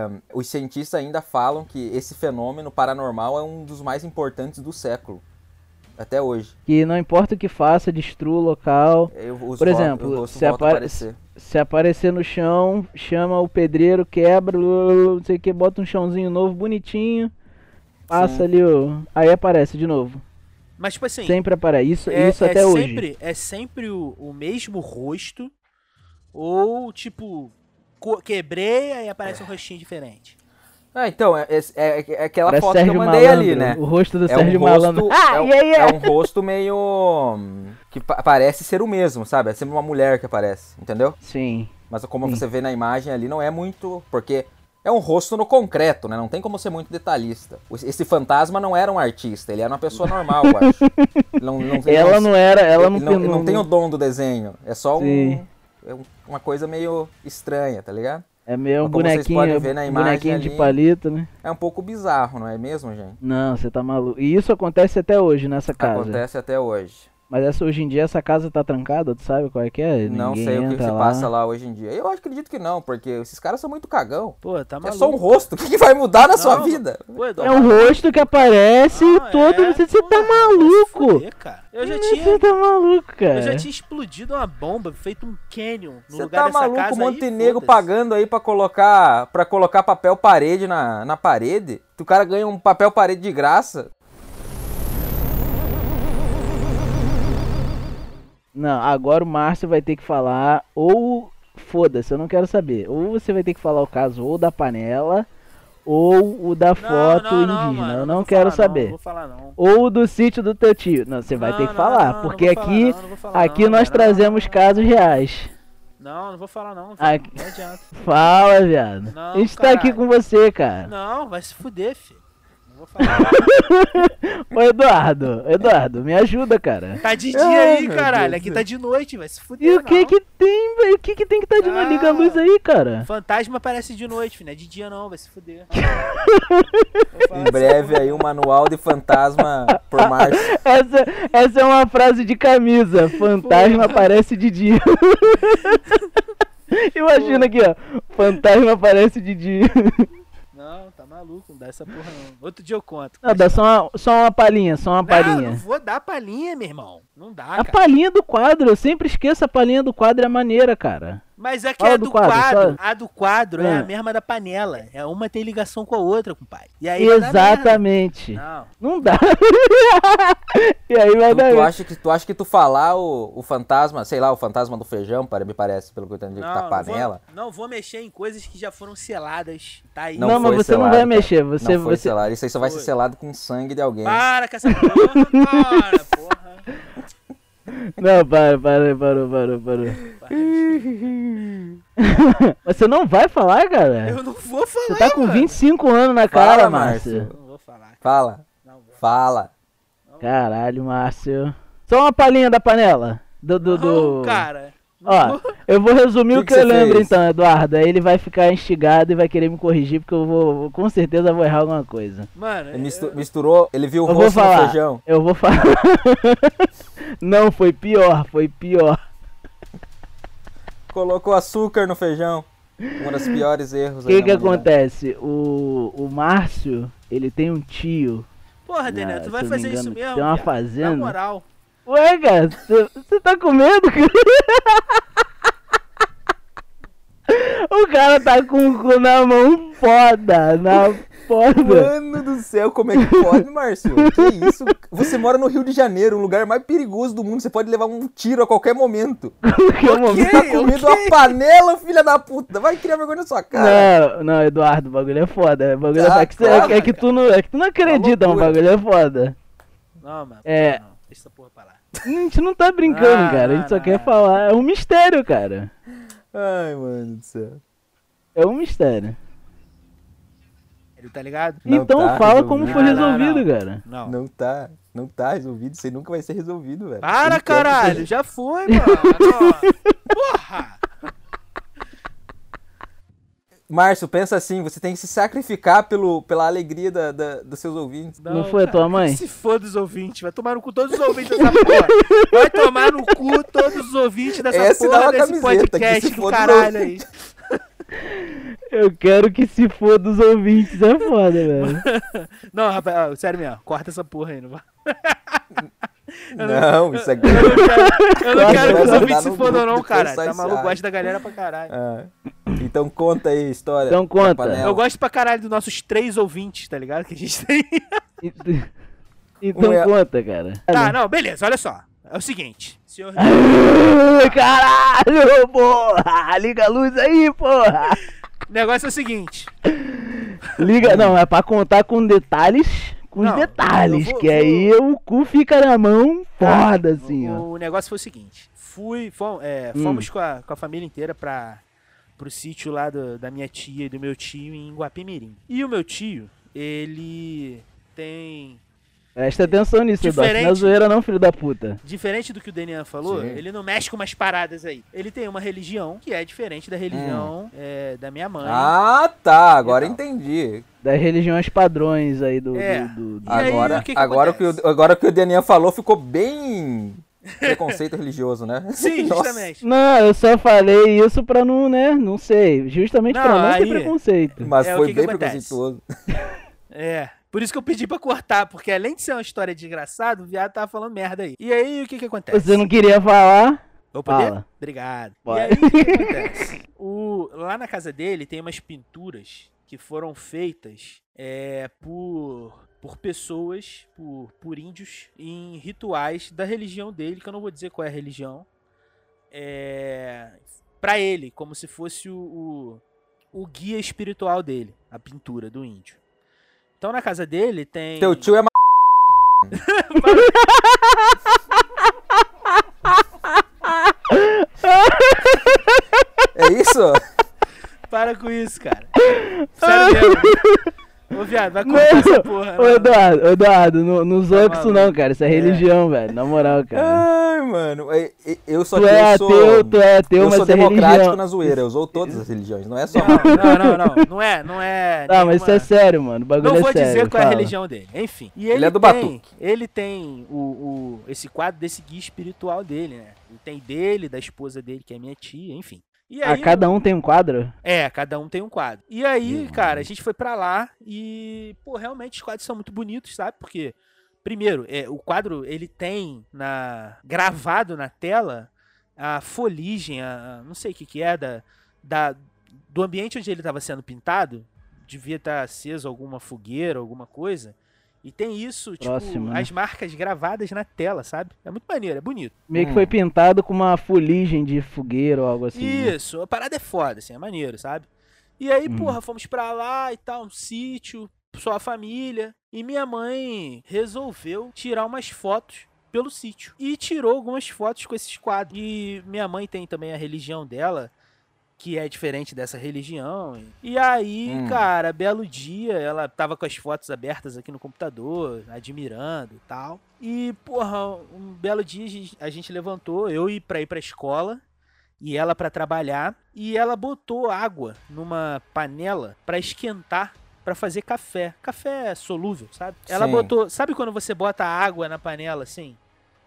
hum, os cientistas ainda falam que esse fenômeno paranormal é um dos mais importantes do século. Até hoje. Que não importa o que faça, destrua o local. Eu- os Por exemplo, se volta a apare- aparecer. Se aparecer no chão, chama o pedreiro, quebra, não sei o que, bota um chãozinho novo, bonitinho. Passa Sim. ali o. Aí aparece de novo. Mas, tipo assim, Sempre aparece. Isso, é, isso é até hoje. sempre, É sempre o, o mesmo rosto. Ou, tipo, co- quebrei, aí aparece um rostinho diferente. Ah, então, é, é- é- é aquela Parece foto Sérgio que eu mandei Malandro, ali, né? O rosto do É Sérgio um Malandro. rosto, [laughs] Ah, é, um- e aí, é um rosto meio. que pa- parece ser o mesmo, sabe? É sempre uma mulher que aparece, entendeu? Sim. Mas como Sim. você vê na imagem ali, não é muito. Porque é um rosto no concreto, né? Não tem como ser muito detalhista. Esse fantasma não era um artista, ele era uma pessoa normal, eu acho. [laughs] Não, não, Ela não era. Ela não, ele não, não não- tem o dom do desenho. É só um, é um- uma coisa meio estranha, tá ligado? É meio um bonequinho, imagem bonequinho de ali. palito, né? É um pouco bizarro, não é mesmo, gente? Não, você tá maluco. E isso acontece até hoje nessa casa. Acontece até hoje. Mas essa, hoje em dia essa casa tá trancada, tu sabe qual é que é? não Ninguém sei o que entra se lá. passa lá hoje em dia. Eu acredito que não, porque esses caras são muito cagão. Pô, tá É maluco. só um rosto. O que, que vai mudar na sua Não, vida? Pô, É um rosto que aparece não, todo. é, Você, você tá vai se maluco! fuder, cara. Eu já Você tinha. tá maluco, cara. Eu já tinha explodido uma bomba, feito um canyon no Você lugar tá dessa maluco, casa monte aí, de nego foda-se. pagando aí pra colocar, pra colocar papel parede na, na parede? O cara ganha um papel parede de graça. Não, agora o Márcio vai ter que falar ou foda-se, eu não quero saber. Ou você vai ter que falar o caso ou da panela ou o da Não, foto não, não, indígena. mano, eu não quero falar, saber. não vou falar. Ou do sítio do teu tio. Não, você vai ter que falar, porque aqui falar, aqui nós trazemos casos reais. Não, não vou falar não. Aqui- Não adianta. Fala, viado. Não, a gente tá aqui caralho. com você, cara. Não, vai se fuder, filho. Vou falar. [laughs] Ô Eduardo, Eduardo, me ajuda, cara. Tá de dia Ai, aí, caralho. Deus Aqui tá de noite, vai se fuder. E o que não. que tem, velho? O que que tem que tá de noite? Liga a luz aí, cara. Fantasma aparece de noite, filho. Não é de dia não, vai se fuder. [laughs] Em breve porra. aí um manual de fantasma por Márcio. [laughs] Essa, essa é uma frase de camisa. Fantasma aparece de dia. Imagina aqui, ó. Fantasma aparece de dia. Não, maluco, não dá essa porra não. Outro dia eu conto. Não, dá só uma, só uma palhinha, só uma Não, palhinha. não vou dar palhinha, meu irmão. Não dá, A cara. palhinha do quadro, eu sempre esqueço a palhinha do quadro, é maneira, cara. Mas é que Fala a do do quadro, quadro, a do quadro é Ah. a mesma da panela. É uma tem ligação com a outra, compadre. E aí vai Exatamente. Não. Não dá. [laughs] e aí vai Tu, dar. tu acha que, tu acha que tu falar o, o fantasma, sei lá, o fantasma do feijão, para- me parece, pelo que eu entendi, que tá Não, panela. Não vou, não vou mexer em coisas que já foram seladas. Tá aí. Não, Não mas você não selado, vai cara. mexer. Você, não foi você... selado. Isso aí só vai ser Foi. selado com sangue de alguém. Para com essa porra, para, [laughs] porra. Não, para, para, para, para, para. Você não vai falar, cara? Eu não vou falar, Você tá com mano. 25 anos na Fala, cara, Márcio. Márcio. Não vou falar. Fala, Não vou. fala. Caralho, Márcio. Só uma palhinha da panela. Do, do, do... Não, cara. Ó, [laughs] eu vou resumir Que o que que, eu lembro fez? então, Eduardo. Aí ele vai ficar instigado e vai querer me corrigir, porque eu vou, com certeza vou errar alguma coisa. Mano, Ele eu- misturou, ele viu o rosto no feijão. Eu vou falar. [laughs] Não, foi pior, foi pior. Colocou açúcar no feijão. Um dos piores erros O que que acontece? O, o Márcio, ele tem um tio. Porra, Ah, Daniel, tu se vai fazer me isso engano, mesmo? tem uma fazenda. Na moral. Ué, cara, você tá com medo? [laughs] O cara tá com o cu na mão foda, na foda. Mano do céu, como é que pode, Márcio? Que isso? Você mora no Rio de Janeiro, um lugar mais perigoso do mundo. Você pode levar um tiro a qualquer momento. [laughs] Que momento- Você tá comendo uma panela, filha da puta. Vai criar vergonha na sua cara. Não, não, Eduardo, o bagulho é foda. O bagulho Ah, é, que, cê- claro, é que tu não, é que tu não acredita, mas o bagulho é foda. Não, mano. É. Não, deixa essa porra pra lá. A gente não tá brincando, Ah, cara. A gente só não, quer não. falar. É um mistério, cara. Ai, mano do céu. É um mistério. Ele tá ligado? Não então tá fala como resolvido. foi Não, não, resolvido, não. cara. Não. Não tá, não tá resolvido. Isso aí nunca vai ser resolvido, velho. Para, caralho. Já foi, mano. Porra. Márcio, pensa assim, você tem que se sacrificar pelo, pela alegria da, da- dos seus ouvintes. Não foi a tua mãe? Se foda os ouvintes, vai tomar no cu todos os ouvintes dessa porra. Vai tomar no cu todos os ouvintes dessa Essa porra desse camiseta, que podcast se do caralho aí. Eu quero que se for dos ouvintes, é foda, velho. [laughs] Não, rapaz, ó, sério mesmo, corta essa porra aí, não vai. [laughs] Não, isso aqui. Eu não quero, eu não quero que os ouvintes se fodam, não, cara. Tá maluco, gosto da galera pra caralho. Ah, então conta aí a história. Então conta. Eu gosto pra caralho dos nossos três ouvintes, tá ligado? Que a gente tem. [laughs] Então Ué. conta, cara. Tá, não, beleza, olha só. É o seguinte, senhor. [laughs] Caralho, porra! Liga a luz aí, porra! O negócio é o seguinte. Liga, não, é pra contar com detalhes, com os detalhes, vou- que aí o cu fica na mão foda, assim, ó. o, o negócio foi o seguinte: fui, fom- é, Hum. fomos com, a, com a família inteira pra, pro sítio lá do- da minha tia e do meu tio em Guapimirim. E o meu tio, ele tem. Presta atenção nisso, Doc. Diferente. Não é zoeira não, filho da puta. Diferente do que o Denian falou, Sim. ele não mexe com umas paradas aí. Ele tem uma religião que é diferente da religião é, da minha mãe. Ah, tá. Agora entendi. Das religiões padrões aí do... É. do- do- do- aí, Agora, o que que agora, que o, agora o que o Daniel falou ficou bem preconceito religioso, né? Sim, [laughs] Nossa. justamente. Não, eu só falei isso pra não, né, não sei. Justamente Não, pra não aí- ter preconceito. Mas É, foi bem preconceituoso. [laughs] É. Por isso que eu pedi pra cortar, porque além de ser uma história desgraçada, o viado tava falando merda aí. E aí, o que que acontece? Você não queria falar? Vou poder? Fala. Obrigado. Pode. E aí, o que, que [laughs] acontece? O, lá na casa dele tem umas pinturas que foram feitas é, por, por pessoas, por, por índios, em rituais da religião dele, que eu não vou dizer qual é a religião. É, pra ele, como se fosse o, o, o guia espiritual dele, a pintura do índio. Então na casa dele tem. Teu tio é ma... [laughs] É isso? Para com isso, cara. Sério mesmo. [laughs] Ô, viado, vai cortar Não. essa porra. Ô, não. Eduardo, ô, Eduardo, não, não zoa com isso não, cara. Isso é religião, velho. Na moral, cara. Ai, mano. é- é- Eu só tu é eu sou... ateu, tu é ateu, eu mas sou é democrático religião. na zoeira. Eu usou todas as religiões, não é só... Não, não, não, não. Não é, não é. [laughs] Tá, mas isso é sério, mano. O bagulho Não é vou sério. dizer qual é a religião dele. Enfim. E Ele ele, é do tem, Batuque. Ele tem o, o- esse quadro desse guia espiritual dele, né? Ele tem dele, da esposa dele, que é minha tia, enfim. E Ah, aí, cada um tem um quadro? É, cada um tem um quadro. E aí, cara, a gente foi pra lá e, pô, realmente os quadros são muito bonitos, sabe? Porque, primeiro, é, o quadro, ele tem na gravado na tela a foligem, a, não sei o que que é, da, da, do ambiente onde ele estava sendo pintado. Devia estar aceso alguma fogueira, alguma coisa. E tem isso, tipo, Próximo, né? as marcas gravadas na tela, sabe? É muito maneiro, é bonito. Meio que Hum. foi pintado com uma fuligem de fogueira ou algo assim. né? Isso, a parada é foda, assim, é maneiro, sabe? E aí, Uhum. porra, fomos pra lá e tal, um sítio, só a família. E minha mãe resolveu tirar umas fotos pelo sítio. E tirou algumas fotos com esses quadros. E minha mãe tem também a religião dela, que é diferente dessa religião. E aí, Hum. cara, belo dia, ela tava com as fotos abertas aqui no computador, admirando e tal. E, porra, um belo dia a gente, levantou, eu ia pra ir pra escola e ela pra trabalhar, e ela botou água numa panela pra esquentar pra fazer café. Café solúvel, sabe? Ela Sim. botou, sabe quando você bota água na panela assim,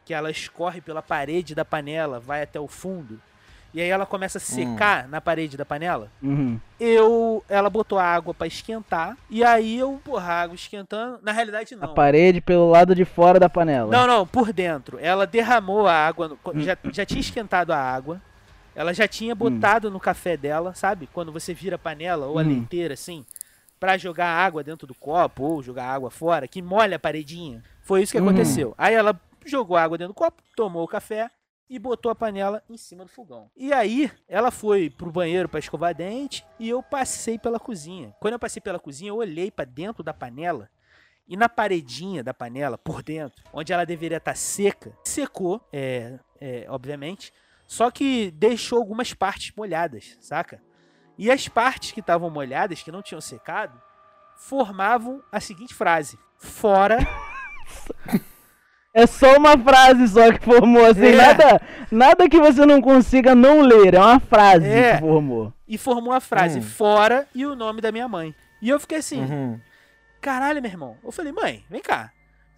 que ela escorre pela parede da panela, vai até o fundo, e aí ela começa a secar na parede da panela? Uhum. Eu, ela botou a água pra esquentar, e aí eu, porra, a água esquentando, na realidade A não. parede pelo lado de fora da panela. Não, não, por dentro. Ela derramou a água, Hum. já, já tinha esquentado a água. Ela já tinha botado no café dela, sabe? Quando você vira a panela ou a Hum. leiteira assim, pra jogar água dentro do copo ou jogar água fora, que molha a paredinha. Foi isso que aconteceu. Aí ela jogou água dentro do copo, tomou o café e botou a panela em cima do fogão. E aí, ela foi pro banheiro pra escovar dente e eu passei pela cozinha. Quando eu passei pela cozinha, eu olhei pra dentro da panela e na paredinha da panela, por dentro, onde ela deveria estar seca, secou, é, é, obviamente, só que deixou algumas partes molhadas, saca? E as partes que estavam molhadas, que não tinham secado, formavam a seguinte frase: Fora. [laughs] É só uma frase só que formou, assim, É. nada, nada que você não consiga não ler, é uma frase É. que formou. E formou a frase Hum. fora e o nome da minha mãe. E eu fiquei assim, Uhum. caralho, meu irmão. Eu falei, mãe, vem cá.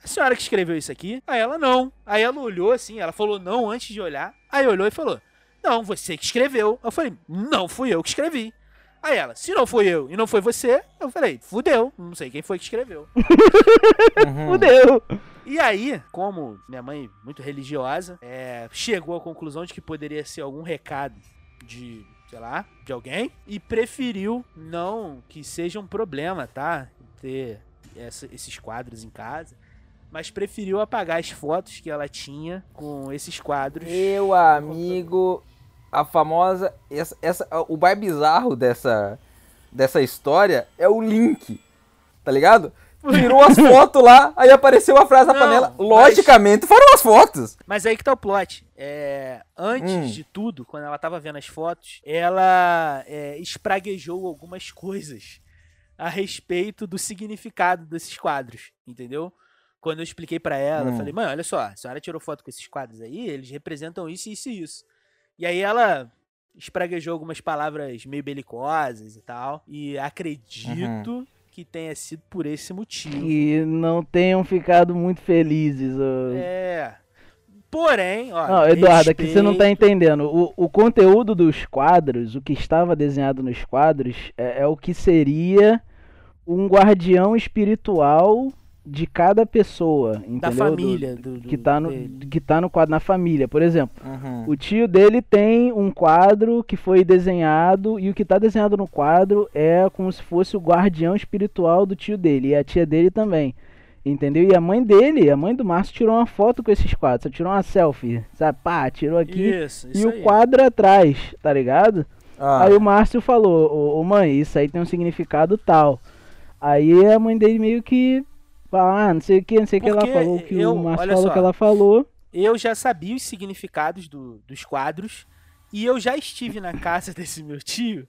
A senhora que escreveu isso aqui? Aí ela, não. Aí ela olhou assim, ela falou não antes de olhar. Aí olhou e falou, não, você que escreveu. Eu falei, não fui eu que escrevi. Aí ela, se não fui eu e não foi você, eu falei, fudeu, não sei quem foi que escreveu. [laughs] Uhum. Fudeu. E aí, como minha mãe, muito religiosa, é, chegou à conclusão de que poderia ser algum recado de, sei lá, de alguém, e preferiu não que seja um problema, tá? Ter essa- esses quadros em casa, mas preferiu apagar as fotos que ela tinha com esses quadros. Meu amigo, a famosa. Essa, essa, o mais bizarro dessa, dessa história é o link. Tá ligado? Tirou as fotos lá, aí apareceu a frase na Não, panela. mas- Logicamente foram as fotos. Mas aí que tá o plot. É, antes Hum. de tudo, quando ela tava vendo as fotos, ela é, espraguejou algumas coisas a respeito do significado desses quadros, entendeu? Quando eu expliquei pra ela, eu Hum. falei, mãe, olha só, a senhora tirou foto com esses quadros aí, eles representam isso, isso e isso. E aí ela espraguejou algumas palavras meio belicosas e tal. E acredito que tenha sido por esse motivo. Que não tenham ficado muito felizes. É. Porém, ó. Não, Eduardo, aqui você não tá respeito- entendendo. O, o conteúdo dos quadros, o que estava desenhado nos quadros, é, é o que seria um guardião espiritual de cada pessoa, entendeu? da Do- família. Do, do- que tá no dele. que tá no quadro na família, por exemplo. Uhum. O tio dele tem um quadro que foi desenhado e o que tá desenhado no quadro é como se fosse o guardião espiritual do tio dele e a tia dele também. Entendeu? E a mãe dele, a mãe do Márcio, tirou uma foto com esses quadros. Só tirou uma selfie, sabe? Pá, tirou aqui Isso, e isso o aí. quadro atrás, tá ligado? Ah, Aí o Márcio falou: ô, ô, mãe, isso aí tem um significado tal. Aí a mãe dele meio que. Ah, não sei o que, não sei o que ela falou, que eu- o Márcio falou só. que ela falou. Eu já sabia os significados do- dos quadros e eu já estive na casa [laughs] desse meu tio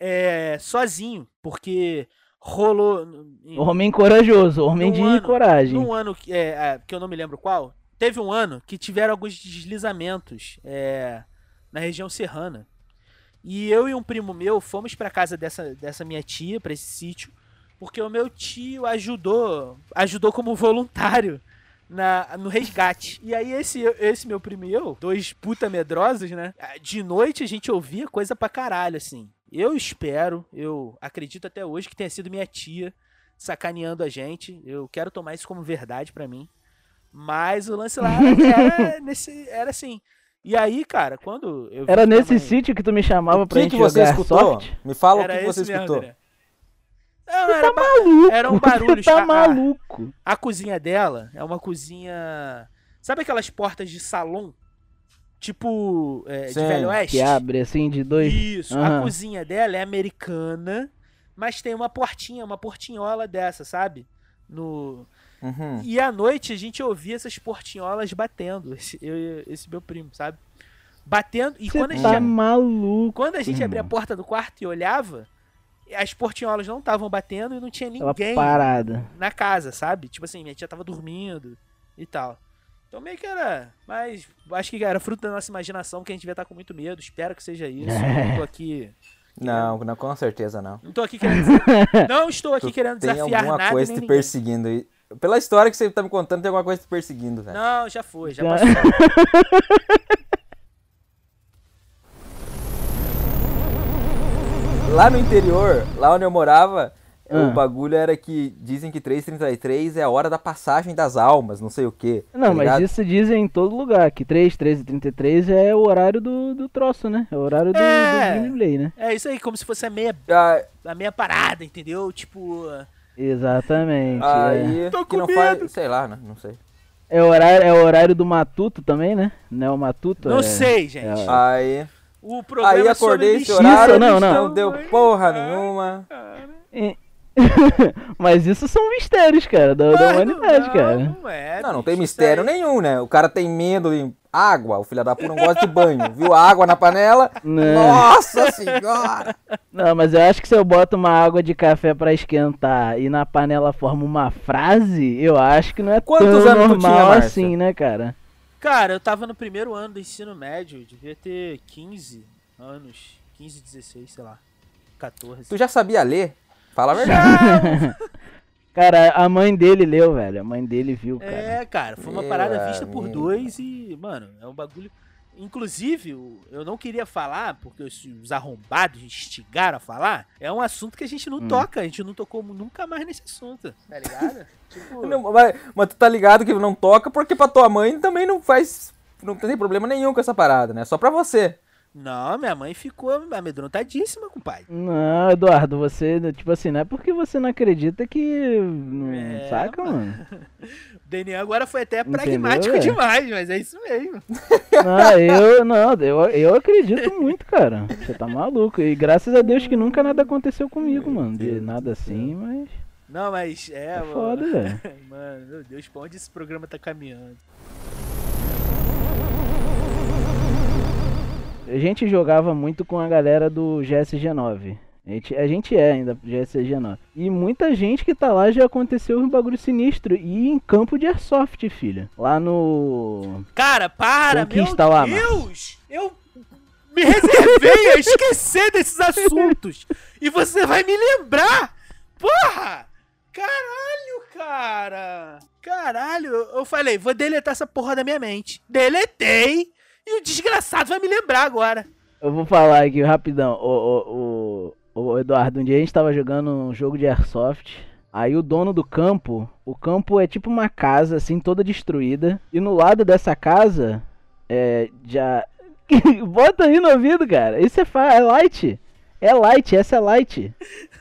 é, sozinho, porque rolou. em- Homem corajoso, homem de ano- coragem. Num ano que, é, é, que eu não me lembro qual, teve um ano que tiveram alguns deslizamentos é, na região serrana. E eu e um primo meu fomos pra casa dessa, dessa minha tia, pra esse sítio, porque o meu tio ajudou, ajudou como voluntário na, no resgate. E aí esse, esse meu primo e eu, dois puta medrosos, né? De noite a gente ouvia coisa pra caralho, assim. Eu espero, eu acredito até hoje que tenha sido minha tia sacaneando a gente. Eu quero tomar isso como verdade pra mim. Mas o lance lá [laughs] era, nesse, era assim. E aí, cara, quando eu Era nesse mãe- sítio que tu me chamava o pra que, gente que você escutou? Airsoft? Me fala o que você esse mesmo, escutou. André. Não, não, era, ba- eram barulhos. Você tá A- a- maluco. A cozinha dela é uma cozinha. Sabe aquelas portas de salão? Tipo, é, de Sim, Velho Oeste? Que abre assim de dois. Isso. Aham. A cozinha dela é americana, mas tem uma portinha, uma portinhola dessa, sabe? No... Uhum. E à noite a gente ouvia essas portinholas batendo. Esse, eu, e esse meu primo, sabe? Batendo. E quando a gente, tá maluco. quando a gente abria a porta do quarto e olhava, as portinholas não estavam batendo e não tinha ninguém parada. na casa, sabe? Tipo assim, minha tia tava dormindo e tal. Então meio que era. Mas acho que era fruto da nossa imaginação, que a gente devia estar com muito medo. Espero que seja isso. [laughs] Não tô aqui. Não, não, com certeza não. Não tô aqui querendo. [laughs] Não estou aqui Tu querendo tem desafiar alguma nada. coisa te ninguém. perseguindo. E- Pela história que você tá me contando, tem alguma coisa te perseguindo, velho. Não, já foi, já Já- passou. [laughs] Lá no interior, lá onde eu morava, Ah. o bagulho era que dizem que 333 é a hora da passagem das almas, não sei o quê. Não, tá mas isso dizem em todo lugar, que 3, 13 e 33 é o horário do, do troço, né? É o horário do, É. do gameplay, né? É isso aí, como se fosse a meia, Ah, a meia parada, entendeu? Tipo. Exatamente. é. Aí, Tô que com não medo. faz, sei lá, né? Não sei. É. o horário, é o horário do matuto também, né? Não é o matuto? Não é... sei, gente. é- Aí, O programa aí é acordei horário, Isso, não, não, não. deu porra nenhuma. E- [laughs] Mas isso são mistérios, cara, da, da humanidade, não, cara. Não, é, Não, não tem mistério aí- nenhum, né? O cara tem medo de água, o filho da puta não gosta de banho. Viu água na panela? Não. Nossa senhora! Não, mas eu acho que se eu boto uma água de café pra esquentar e na panela forma uma frase, eu acho que não é Quantos tão anos tinha, normal Márcia? assim, né, cara? Cara, eu tava no primeiro ano do ensino médio, devia ter 15 anos, 15, 16, sei lá, 14. Tu já sabia ler? Fala a verdade. [laughs] Cara, a mãe dele leu, velho. A mãe dele viu, cara. É, cara, foi uma Meu parada vista por dois e, mano, é um bagulho. Inclusive, eu não queria falar, porque os, os arrombados instigaram a falar. É um assunto que a gente não Hum. toca, a gente não tocou nunca mais nesse assunto, tá ligado? [laughs] tipo, Não, mas, mas tu tá ligado que não toca porque pra tua mãe também não faz. Não tem problema nenhum com essa parada, né? Só pra você. Não, minha mãe ficou amedrontadíssima, compadre. Não, Eduardo, você, tipo assim, não é porque você não acredita que. Não, É, saca, mano. [laughs] O Daniel agora foi até Entendeu, pragmático é? demais, mas é isso mesmo. Não, eu não, eu, eu acredito muito, cara. Você tá maluco. E graças a Deus que nunca nada aconteceu comigo, mano. De nada assim, mas. Não, mas é, É mano. foda, velho. [laughs] Mano, meu Deus, pra onde esse programa tá caminhando? A gente jogava muito com a galera do GSG9. A gente, a gente é ainda GSG9. E muita gente que tá lá já aconteceu um bagulho sinistro. E em campo de airsoft, filho. Lá no. Cara, para, Conquista meu lá, Deus! Eu me reservei a esquecer desses assuntos. E você vai me lembrar! Porra! Caralho, cara! Caralho, eu falei, vou deletar essa porra da minha mente. Deletei! E o desgraçado vai me lembrar agora. Eu vou falar aqui rapidão. O, o, o, o Eduardo, um dia a gente tava jogando um jogo de airsoft. Aí o dono do campo, o campo é tipo uma casa assim, toda destruída. E no lado dessa casa, é. Já. [laughs] Bota aí no ouvido, cara. Isso é, fa- é light. É light, essa é light.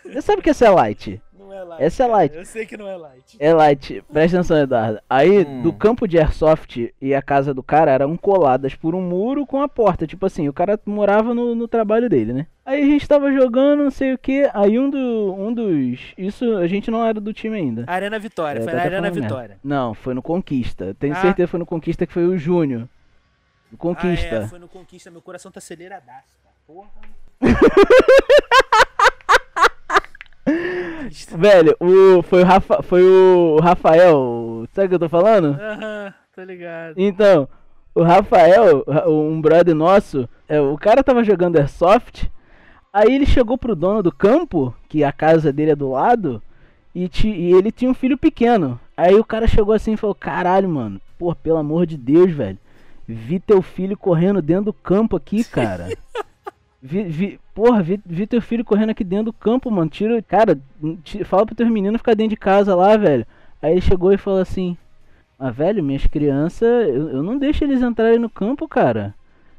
Você sabe que essa é light? É light. Essa é cara. light. Eu sei que não é light. É light. Presta atenção, Eduardo. Aí, Hum. do campo de airsoft e a casa do cara eram coladas por um muro com a porta. Tipo assim, o cara morava no, no trabalho dele, né? Aí a gente tava jogando, não sei o que. Aí um, do, um dos. Isso a gente não era do time ainda. Arena Vitória, É, foi tá na Arena merda. Vitória. Não, foi no Conquista. Tenho Ah. certeza que foi no Conquista que foi o Júnior. No Conquista. Ah, é, foi no Conquista, meu coração tá aceleradaço, cara. Porra. [laughs] [laughs] Velho, o, foi, o Rafa, foi o Rafael. Sabe o que eu tô falando? Aham, tô ligado. Então, o Rafael, um brother nosso, é, o cara tava jogando Airsoft, aí ele chegou pro dono do campo, que a casa dele é do lado, e, ti- e ele tinha um filho pequeno. Aí o cara chegou assim e falou, caralho, mano, pô, pelo amor de Deus, velho, vi teu filho correndo dentro do campo aqui, cara. [laughs] Vi, vi, porra, vi, vi teu filho correndo aqui dentro do campo, mano. Tira, cara, ti- fala pro teus meninos ficar dentro de casa lá, velho. Aí ele chegou e falou assim: ah, velho, minhas crianças, eu, eu não deixo eles entrarem no campo, cara.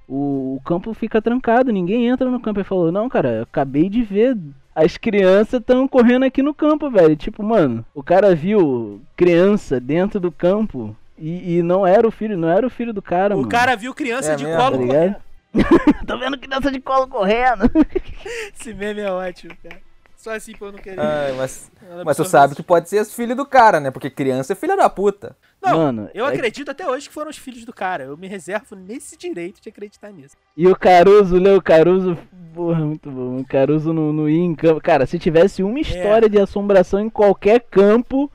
O, o campo fica trancado, ninguém entra no campo. Ele falou, não, cara, eu acabei de ver. As crianças estão correndo aqui no campo, velho. Tipo, mano, o cara viu criança dentro do campo e, e não era o filho, não era o filho do cara, O mano. cara viu criança É de mesmo, colo tá? [laughs] Tô vendo criança de colo correndo. [laughs] Esse meme é ótimo, cara. Só assim pra eu não querer. Ai, mas, Ela mas tu sabe que pode ser os filhos do cara, né? Porque criança é filha da puta. Não, Mano, eu é- acredito até hoje que foram os filhos do cara. Eu me reservo nesse direito de acreditar nisso. E o Caruso, né? O Caruso, porra, muito bom. O Caruso no, no ia em campo. Cara, se tivesse uma história de assombração em qualquer campo,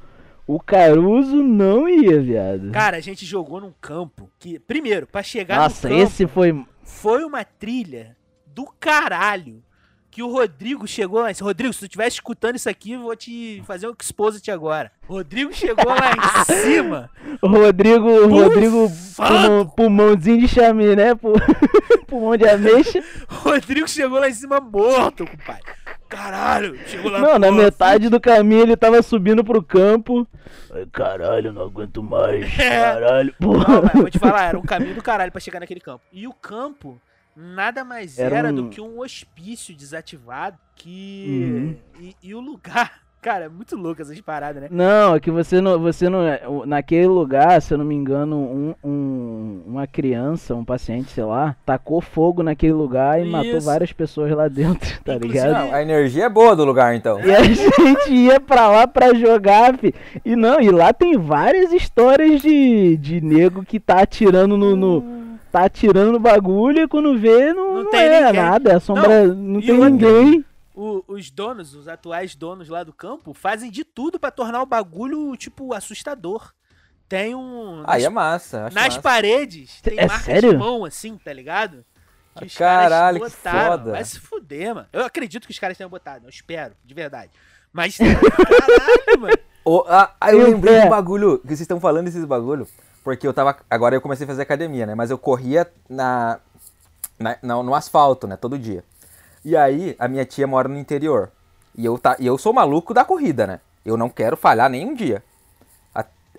o Caruso não ia, viado. Cara, a gente jogou num campo que, primeiro, pra chegar Nossa, no campo, esse foi. Foi uma trilha do caralho. Que o Rodrigo chegou lá. Rodrigo, se tu estiver escutando isso aqui, eu vou te fazer um exposit agora. Rodrigo chegou lá em [laughs] cima. Rodrigo, o Rodrigo, pulmão, pulmãozinho de chaminé, pu- [laughs] pulmão de ameixa. Rodrigo chegou lá em cima morto, compadre. Caralho, chegou lá Não, na pô, metade do caminho ele tava subindo pro campo. Ai, caralho, não aguento mais. [laughs] É. Caralho, Não, porra. mas vou te falar, era um caminho do caralho pra chegar naquele campo. E o campo nada mais Era era, um- do que um hospício desativado que. Uhum. E, e o lugar Cara, é muito louco essas paradas, né? Não, é que você não, você não, o- naquele lugar, se eu não me engano, um, um- uma criança, um paciente, sei lá, tacou fogo naquele lugar e matou Isso. várias pessoas lá dentro, [laughs] tá Inclusive, ligado? Não, a energia é boa do lugar, então. E a [laughs] gente ia pra lá pra jogar, fi. E não, e lá tem várias histórias de, de nego que tá atirando no, no- Tá atirando no bagulho e quando vê, não, Não não tem é ninguém. nada. É sombra. Não, e tem ninguém. O- os donos, os atuais donos lá do campo, fazem de tudo pra tornar o bagulho, tipo, assustador. Tem um. Aí nas é massa. Acho nas massa. paredes, tem É marcas sério? de mão, assim, tá ligado? Que os Caralho, que caras botaram. foda. Vai se fuder, mano. Eu acredito que os caras tenham botado, eu espero, de verdade. Mas, [laughs] caralho, mano. Ô, ah, eu Eu- lembrei é. um bagulho, que vocês estão falando desses bagulho, porque eu tava, agora eu comecei a fazer academia, né, mas eu corria na, na- na- no asfalto, né, todo dia. E aí, a minha tia mora no interior, e eu, tá, e eu sou maluco da corrida, né, eu não quero falhar nenhum dia.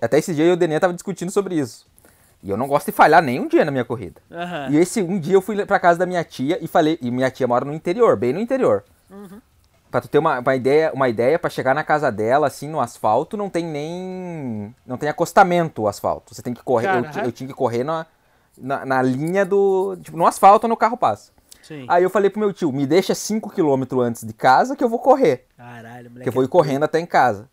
Até esse dia eu e o Denê tava discutindo sobre isso. E eu não gosto de falhar nenhum dia na minha corrida. Aham. E esse um dia eu fui pra casa da minha tia e falei, e minha tia mora no interior, bem no interior. Pra tu ter uma, uma ideia, uma ideia para chegar na casa dela, assim, no asfalto, não tem nem. Não tem acostamento o asfalto. Você tem que correr. Eu, eu tinha que correr na, na, na linha do. Tipo, no asfalto no carro passa. Sim. Aí eu falei pro meu tio, me deixa 5km antes de casa que eu vou correr. Caralho, moleque. Que eu vou ir correndo até em casa.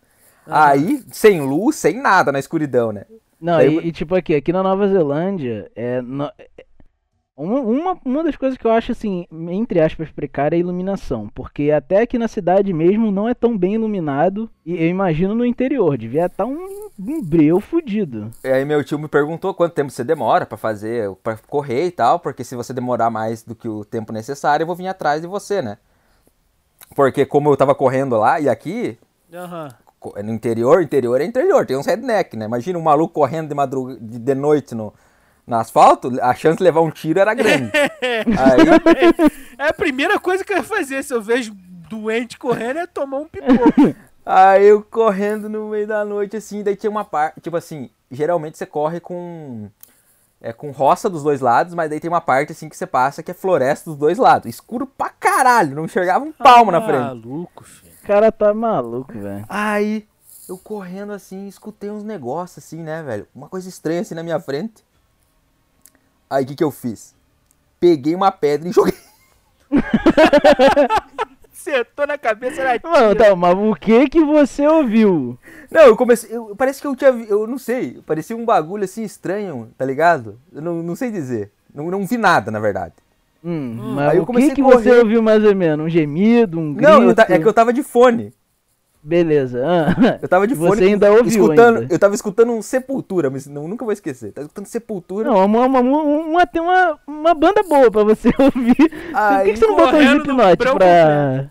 Aí, sem luz, sem nada na escuridão, né? Não, Daí- e, e tipo aqui, aqui na Nova Zelândia, é, no- é- uma, uma, uma das coisas que eu acho assim, entre aspas, precária é a iluminação. Porque até aqui na cidade mesmo não é tão bem iluminado. E eu imagino no interior, devia estar um, um breu fudido. E aí meu tio me perguntou quanto tempo você demora pra fazer, pra correr e tal, porque se você demorar mais do que o tempo necessário, eu vou vir atrás de você, né? Porque como eu tava correndo lá e aqui, Aham. co- no interior, interior é interior, tem uns redneck, né? Imagina um maluco correndo de madruga, de, de noite no, no asfalto, a chance de levar um tiro era grande. [laughs] aí, É a primeira coisa que eu ia fazer se eu vejo doente correndo é tomar um pipoco. aí eu correndo no meio da noite, assim, daí tinha uma parte, tipo assim, geralmente você corre com... É com roça dos dois lados, mas daí tem uma parte assim que você passa que é floresta dos dois lados. Escuro pra caralho, não enxergava um palmo na frente. Maluco, filho. O cara tá maluco, velho. Aí, eu correndo assim, escutei uns negócios assim, né, velho? Uma coisa estranha assim na minha frente. Aí, o que que eu fiz? Peguei uma pedra e joguei. [laughs] Acertou na cabeça da tia. Mano, tá, mas o que que você ouviu? Não, eu comecei. Eu, parece que eu tinha. Eu não sei. Parecia um bagulho assim estranho, tá ligado? Eu não, não sei dizer. Não, não vi nada, na verdade. Hum, mas aí eu o que que a você ouviu mais ou menos? Um gemido, um grito? Não, ta- é que eu tava de fone. Beleza. ah. Eu tava de fone. Você ainda ouviu escutando, ainda. Eu tava escutando um Sepultura, mas não, nunca vou esquecer. Tava escutando Sepultura. Não, uma, uma, uma, tem uma, uma banda boa pra você [laughs] ouvir. Por que, Aí, que você não botou o no Slipknot pra...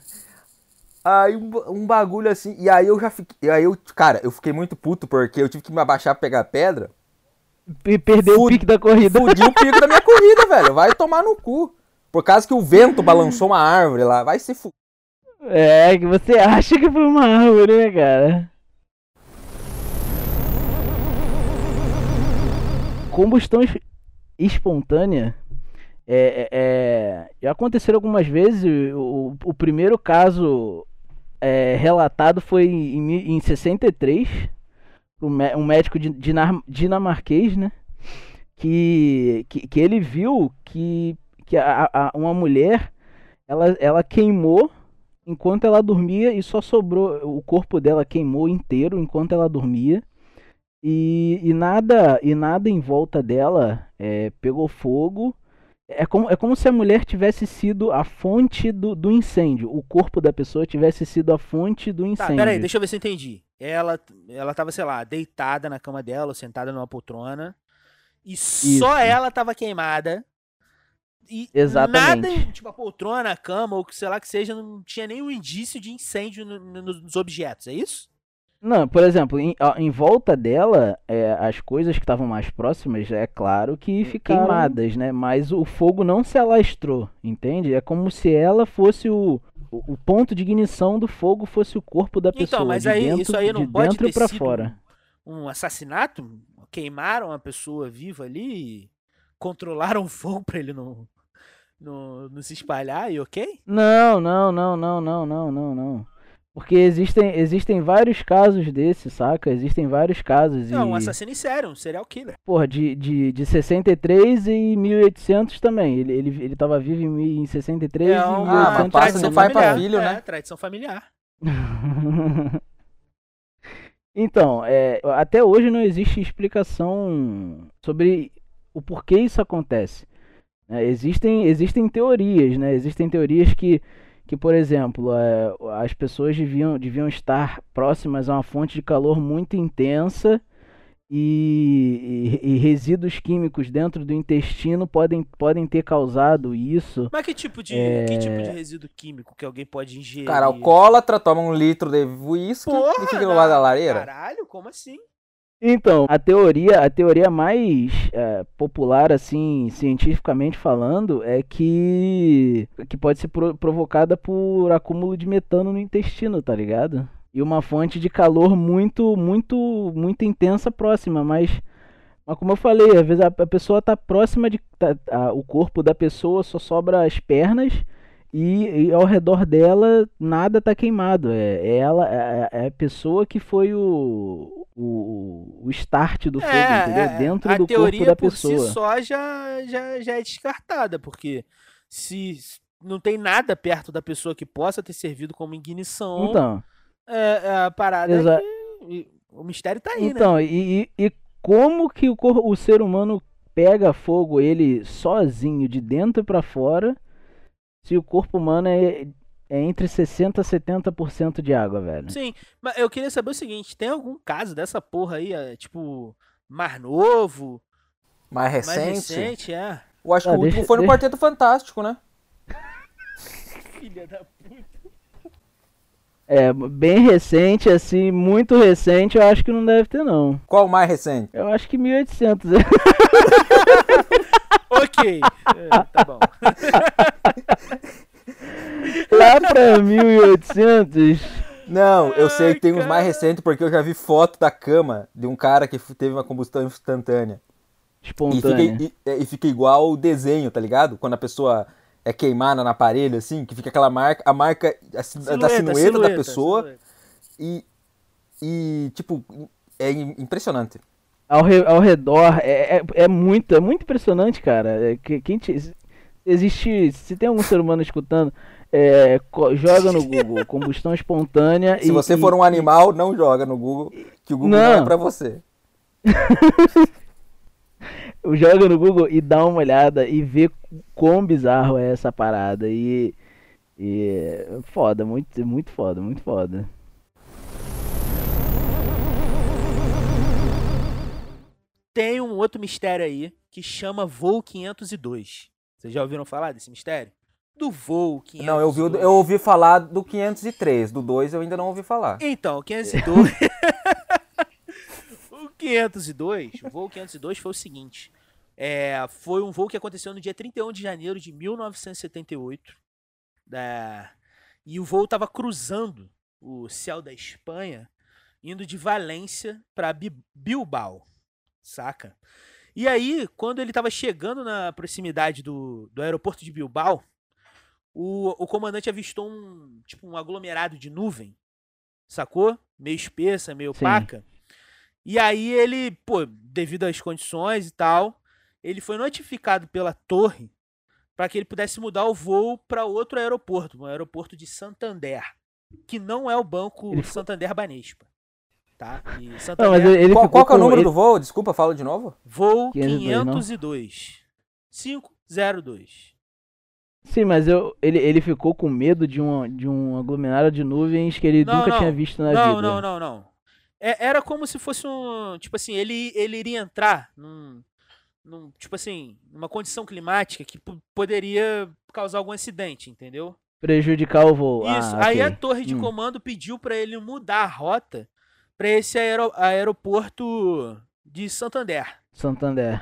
Aí um, um bagulho assim, e aí eu já fiquei, aí eu, cara, eu fiquei muito puto porque eu tive que me abaixar pra pegar pedra. E perdeu o Fud- pique da corrida. Fudi o pico da minha [laughs] corrida, velho. Vai tomar no cu. Por causa que o vento balançou uma árvore lá, vai se fu... É, que você [laughs] acha que foi uma árvore, né, cara? Combustão es- espontânea é, é- é- já aconteceram algumas vezes. O, o primeiro caso é, relatado foi em, em 63. Um, mé- médico dinamarquês, né? Que, que, que ele viu que, que a- a- uma mulher ela, ela queimou enquanto ela dormia e só sobrou o corpo dela queimou inteiro enquanto ela dormia e, e nada e nada em volta dela é, pegou fogo é como, é como se a mulher tivesse sido a fonte do, do incêndio o corpo da pessoa tivesse sido a fonte do Tá, incêndio peraí, deixa eu ver se eu entendi. Ela, ela tava, sei lá, deitada na cama dela, ou sentada numa poltrona. E só Isso. ela tava queimada. E Exatamente. nada, tipo, a poltrona, a cama, ou que sei lá que seja, não tinha nenhum indício de incêndio no- no- nos objetos, é isso? Não, por exemplo, em, em volta dela, é, as coisas que estavam mais próximas, é claro que ficaram queimadas, né? Mas o fogo não se alastrou, entende? É como se ela fosse o, o, o ponto de ignição do fogo fosse o corpo da pessoa. Então, mas aí dentro, isso aí não de pode dentro ter pra sido fora. um assassinato? Queimaram a pessoa viva ali e controlaram o fogo pra ele não, não, não se espalhar e ok? Não, não, não, não, não, não, não, não. Porque existem, existem vários casos desses, saca? Existem vários casos. Não, um e, assassino em série, um serial killer. porra, de, de, de 63 e 1800 também. Ele, ele, ele tava vivo em, mil- em 63 É e um- 1800 Ah, mas passa de pai pra familiar. filho, é, né? tradição familiar. [laughs] Então, é, até hoje não existe explicação sobre o porquê isso acontece. Né? existem, existem teorias, né? Existem teorias que, que por exemplo, é, as pessoas deviam, deviam estar próximas a uma fonte de calor muito intensa e, e- e resíduos químicos dentro do intestino podem, podem ter causado isso. Mas que tipo de, É. que tipo de resíduo químico que alguém pode ingerir? Cara, alcoólatra toma um litro de uísque Porra, e fica do lado da lareira. Caralho, como assim? Então, a teoria, a teoria mais é, popular, assim, cientificamente falando, é que, que pode ser pro- provocada por acúmulo de metano no intestino, tá ligado? E uma fonte de calor muito, muito, muito intensa próxima, mas, mas como eu falei, às vezes a, a pessoa tá próxima de. tá- a- o corpo da pessoa só sobra as pernas e, e ao redor dela nada tá queimado. É, é ela, é, é a pessoa que foi o, o, o start do fogo, entendeu? Dentro É, a do teoria corpo da por pessoa. si só já, já, já é descartada, porque se não tem nada perto da pessoa que possa ter servido como ignição, Então, é, é a parada Exa- é que o mistério tá aí, né? então e, e, e como que o, o ser humano pega fogo ele sozinho, de dentro pra fora, se o corpo humano é, é entre 60% a 70% de água, velho? Sim, mas eu queria saber o seguinte, tem algum caso dessa porra aí, é, tipo, Mar Novo, Mais mais recente. recente, é? Eu acho Ah, que o deixa- último foi no deixa- Quarteto Fantástico, né? [laughs] Filha da. É, bem recente, assim, muito recente, eu acho que não deve ter, não. Qual o mais recente? Eu acho que 1800. [laughs] Ok, [laughs] é, tá bom. [laughs] Lá pra 1800. Não, eu sei que tem uns mais recentes porque eu já vi foto da cama de um cara que teve uma combustão instantânea. E fica, Espontânea. e, e fica igual o desenho, tá ligado? Quando a pessoa é queimada na parede, assim, que fica aquela marca, a marca assim, da sinueta, da pessoa. silhueta. E, e, tipo, é im- impressionante. Ao, re- ao redor, é, é, é muito, é muito impressionante, cara. É, que, quem te- se- existe, se tem algum ser humano escutando, é, co- joga no Google [laughs] combustão espontânea. Se e- você e- for um animal, não joga no Google, que o Google não, Não. é pra você. [laughs] joga no Google e dá uma olhada e vê quão bizarro é essa parada. E, e foda, muito, muito foda, muito foda. Tem um outro mistério aí que chama Voo 502. Vocês já ouviram falar desse mistério? Do Voo 502. Não, eu ouvi, eu ouvi falar do 503, do 2 eu ainda não ouvi falar. Então, o 502. [laughs] o 502, o voo 502 foi o seguinte. É, foi um voo que aconteceu no dia 31 de janeiro de 1978. Da, e o voo estava cruzando o céu da Espanha, indo de Valência para Bilbao, saca? E aí, quando ele estava chegando na proximidade do, do aeroporto de Bilbao, o, o comandante avistou um tipo um aglomerado de nuvem sacou? Meio espessa, meio Sim. opaca. E aí ele, pô, devido às condições e tal, ele foi notificado pela torre para que ele pudesse mudar o voo para outro aeroporto, um aeroporto de Santander, que não é o banco Ele Santander Banespa, tá? E Não, mas Santander, ele, ele Qual, qual que é o número ele- do voo? Desculpa, fala de novo. voo 502, não? 502. 502. Sim, mas eu, ele, ele ficou com medo de um, de um aglomerado de nuvens que ele Não, nunca não. tinha visto na não, vida. não, não, não. É- era como se fosse um. Tipo assim, ele, ele iria entrar num, num. Tipo assim, numa condição climática que po- poderia causar algum acidente, entendeu? Prejudicar o voo. Isso. Ah, Aí ok. a torre de Hum. comando pediu pra ele mudar a rota pra esse aero- aeroporto de Santander. Santander.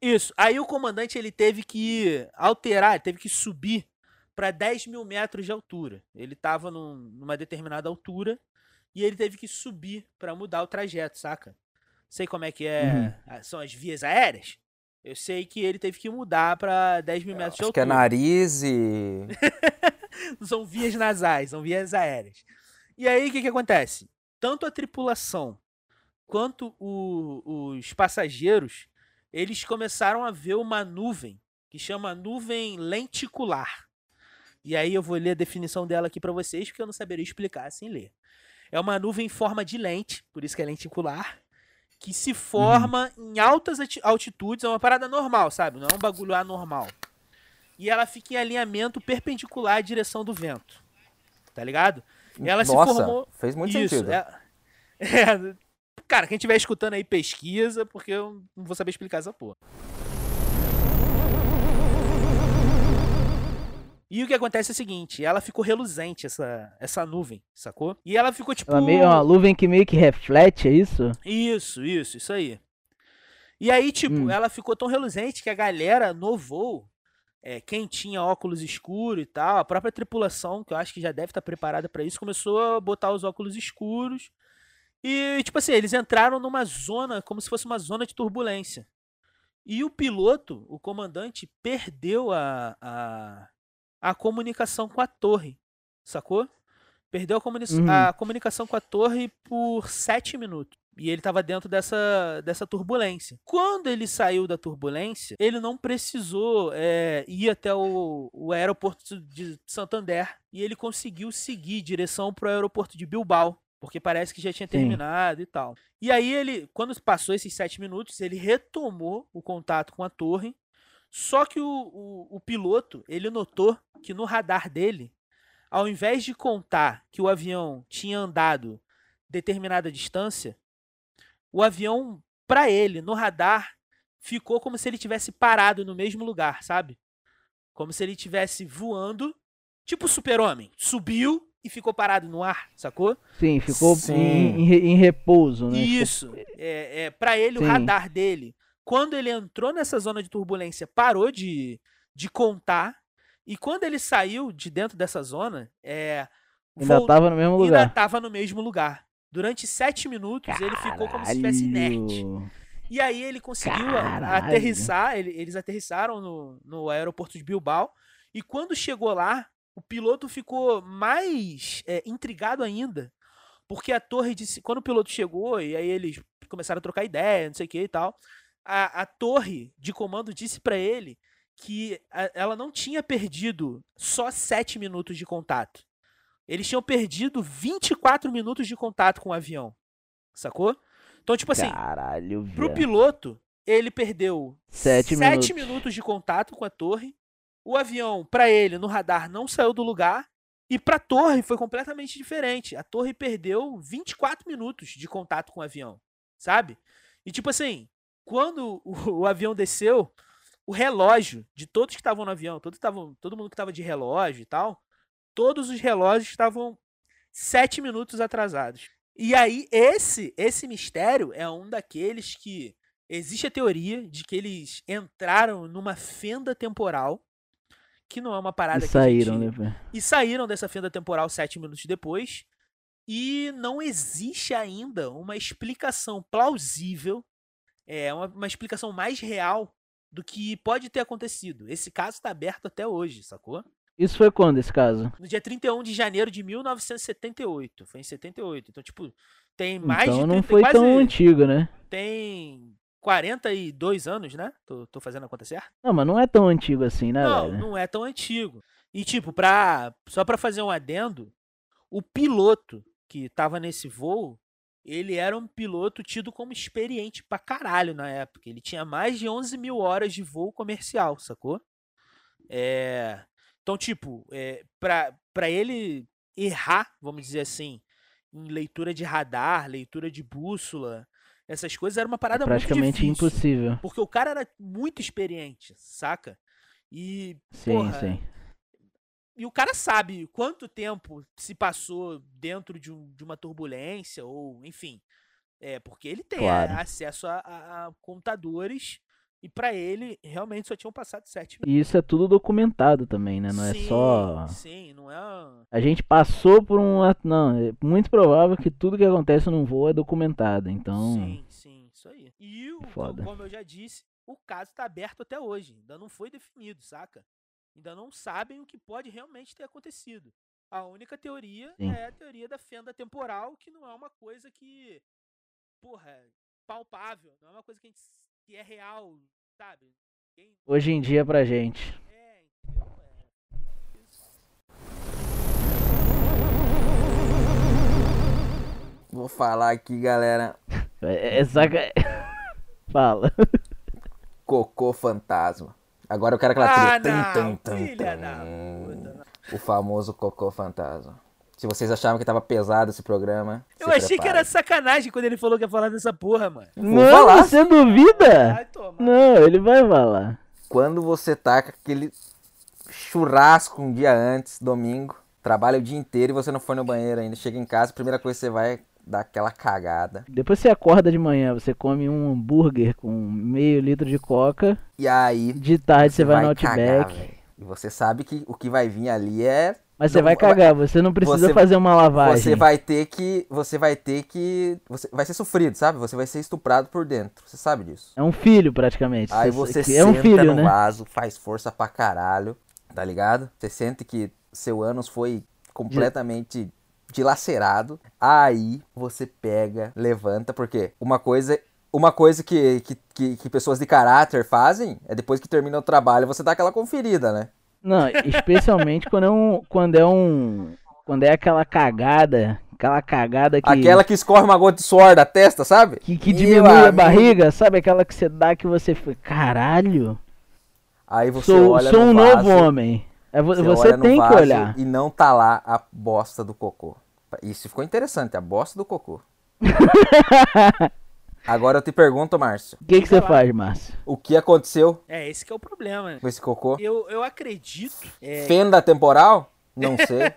Isso. Aí o comandante ele teve que alterar, ele teve que subir para 10 mil metros de altura. Ele estava numa determinada altura e ele teve que subir para mudar o trajeto, saca? Sei como é que é, a- são as vias aéreas. Eu sei que ele teve que mudar para 10 mil metros de Acho que é altura. nariz e. [laughs] São vias nasais, são vias aéreas. E aí, o que, que acontece? Tanto a tripulação quanto o- os passageiros, eles começaram a ver uma nuvem que chama nuvem lenticular. E aí eu vou ler a definição dela aqui para vocês, porque eu não saberia explicar sem ler. É uma nuvem em forma de lente, por isso que é lenticular, que se forma em altas altitudes, é uma parada normal, sabe? Não é um bagulho anormal. E ela fica em alinhamento perpendicular à direção do vento. Tá ligado? Ela se Nossa, formou fez muito isso, sentido. é- [laughs] é, cara, quem estiver escutando aí, pesquisa, porque eu não vou saber explicar essa porra. E o que acontece é o seguinte, ela ficou reluzente, essa, essa nuvem, sacou? E ela ficou tipo. Ela meio, é uma nuvem que meio que reflete, é isso? Isso, isso, isso aí. E aí, tipo, Hum. ela ficou tão reluzente que a galera no voo, é, quem tinha óculos escuros e tal, a própria tripulação, que eu acho que já deve estar preparada pra isso, começou a botar os óculos escuros. E, tipo assim, eles entraram numa zona, como se fosse uma zona de turbulência. E o piloto, o comandante, perdeu a, a, a comunicação com a torre, sacou? Perdeu a, comuni Uhum. a comunicação com a torre por sete minutos. E ele estava dentro dessa, dessa turbulência. Quando ele saiu da turbulência, ele não precisou é, ir até o, o aeroporto de Santander. E ele conseguiu seguir direção para o aeroporto de Bilbao. Porque parece que já tinha Sim. terminado e tal. E aí ele, quando passou esses sete minutos, ele retomou o contato com a torre. Só que o, o, o piloto, ele notou que no radar dele, ao invés de contar que o avião tinha andado determinada distância, o avião, para ele, no radar, ficou como se ele tivesse parado no mesmo lugar, sabe? Como se ele estivesse voando, tipo super-homem. Subiu e ficou parado no ar, sacou? Sim, ficou Sim. Em, em re- em repouso, né? Isso. É, é, para ele, o Sim. radar dele, quando ele entrou nessa zona de turbulência, parou de, de contar. E quando ele saiu de dentro dessa zona, é, Ainda vol- tava no mesmo ainda lugar. estava no mesmo lugar. Durante sete minutos, ele ficou como se estivesse inerte. Caralho. E aí ele conseguiu Caralho. aterrissar, ele- eles aterrissaram no, no aeroporto de Bilbao. E quando chegou lá, o piloto ficou mais é, intrigado ainda. Porque a torre disse. Quando o piloto chegou, e aí eles começaram a trocar ideia, não sei o que e tal. A, a torre de comando disse pra ele que a- ela não tinha perdido só sete minutos de contato. Eles tinham perdido 24 minutos de contato com o avião. Sacou? Então, tipo assim, Caralho, Pro piloto, ele perdeu Sete sete minutos. minutos de contato com a torre. O avião, pra ele, no radar, não saiu do lugar. E pra torre foi completamente diferente. A torre perdeu 24 minutos de contato com o avião, sabe? E tipo assim, quando o, o avião desceu, o relógio de todos que estavam no avião, todos estavam, todo mundo que estava de relógio e tal, todos os relógios estavam sete minutos atrasados. E aí, esse, esse mistério é um daqueles que existe a teoria de que eles entraram numa fenda temporal, que não é uma parada E saíram, gente- né? e saíram dessa fenda temporal sete minutos depois. E não existe ainda uma explicação plausível, é uma, uma explicação mais real do que pode ter acontecido. Esse caso está aberto até hoje, sacou? Isso foi quando esse caso? No dia 31 de janeiro de 1978. Foi em 78. Então, tipo, tem mais então de 30, não foi quase, tão antigo, né? Tem 42 anos, né? Tô, tô fazendo a conta certa? Não, mas não é tão antigo assim, né, Não, velho? não é tão antigo. E tipo, pra, só pra fazer um adendo, o piloto que tava nesse voo, ele era um piloto tido como experiente pra caralho na época. Ele tinha mais de 11 mil horas de voo comercial, sacou? É... Então, tipo, é, pra, pra ele errar, vamos dizer assim, em leitura de radar, leitura de bússola, essas coisas, era uma É parada muito praticamente difícil. impossível. Porque o cara era muito experiente, saca? E, Sim, porra, sim. E o cara sabe quanto tempo se passou dentro de, um- de uma turbulência, ou enfim. É, porque ele tem Claro. a- acesso a, a- a computadores e pra ele realmente só tinham passado sete E isso é tudo documentado também, né? Não é Sim, só. Sim, não é. A gente passou por um. Não, é muito provável que tudo que acontece num voo é documentado. Então. Sim, sim, isso aí. E o, co- Foda. como eu já disse, o caso tá aberto até hoje. Ainda não foi definido, saca? Ainda não sabem o que pode realmente ter acontecido. A única teoria Sim. é a teoria da fenda temporal, que não é uma coisa que, porra, é palpável, não é uma coisa que, a gente, que é real, sabe? Ninguém- Hoje em dia pra gente. É? É. Vou falar aqui, galera. É, é saca... [laughs] Fala. Cocô fantasma. Agora eu quero aquela Ah, trilha. não, Tum, tum, tum, filha tum. da puta. O famoso cocô fantasma. Se vocês achavam que tava pesado esse programa. Eu achei que era sacanagem quando ele falou que ia falar dessa porra, mano. Vou Não, falar. você duvida? Vai tomar. Não, ele vai falar. Quando você tá com aquele churrasco um dia antes, domingo, trabalha o dia inteiro e você não foi no banheiro ainda, chega em casa, a primeira coisa que você vai é dar aquela cagada. Depois você acorda de manhã, você come um hambúrguer com meio litro de coca. E aí De tarde você, vai, no cagar, Outback. E você sabe que o que vai vir ali é Mas você Não, vai cagar, você não precisa você- fazer uma lavagem. Você vai ter que. Você vai ter que. Você vai ser sofrido, sabe? Você vai ser estuprado por dentro. Você sabe disso. É um filho, praticamente. Aí Você- senta é um filho, no né? vaso, faz força pra caralho, tá ligado? Você sente que seu ânus foi completamente dilacerado. Aí você pega, levanta, porque uma coisa. Uma coisa que, que, que, pessoas de caráter fazem é depois que termina o trabalho você dá aquela conferida, né? Não, especialmente quando é um. Quando é um. Quando é aquela cagada. Aquela cagada que. Aquela que escorre uma gota de suor da testa, sabe? que, que Meu diminui a amigo. barriga, sabe? Aquela que você dá que você fica. Caralho! Aí você Sou, olha sou no um vaso, novo homem. É, vo- Você, você tem que olhar. E não tá lá a bosta do cocô. Isso ficou interessante, a bosta do cocô. [laughs] Agora eu te pergunto, Márcio, O que, que você faz, Márcio? o que aconteceu É, esse que é o problema. com esse cocô? Eu, eu acredito. é, Fenda temporal? Não [laughs] sei.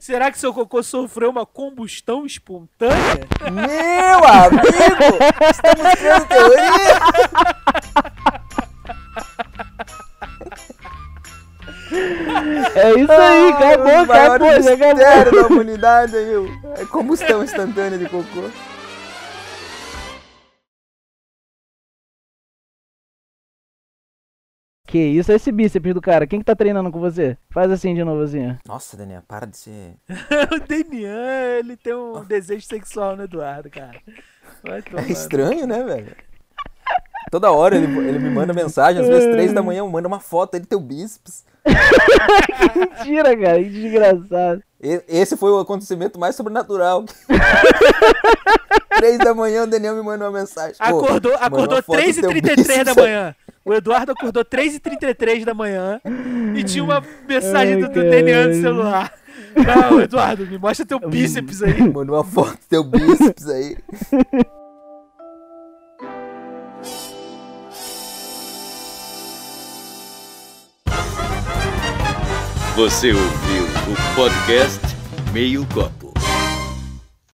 será que seu cocô sofreu uma combustão espontânea? Meu amigo! Estamos criando teoria! [laughs] É isso aí, acabou, Ah, o maior acabou, já acabou. da humanidade aí, é combustão instantânea de cocô. Que isso, é esse bíceps do cara. Quem que tá treinando com você? Faz assim de novo, assim. Nossa, Daniel, para de ser. [laughs] o Denian, ele tem um desejo sexual no Eduardo, cara. É estranho, né, velho? Toda hora ele, ele me manda mensagem, às vezes três da manhã, manda uma foto aí do teu bíceps. [laughs] Mentira, cara, que desgraçado. Esse foi o acontecimento mais sobrenatural. [laughs] Três da manhã o Daniel me manda uma mensagem. Pô, Acordou, acordou uma foto do teu 3h33 da manhã. O Eduardo acordou 3h33 da manhã e tinha uma mensagem Ai, do, do Denian no celular. Não, Eduardo, me mostra teu bíceps aí. Manda uma foto do teu bíceps aí. [laughs] Você ouviu o podcast Meio Copo.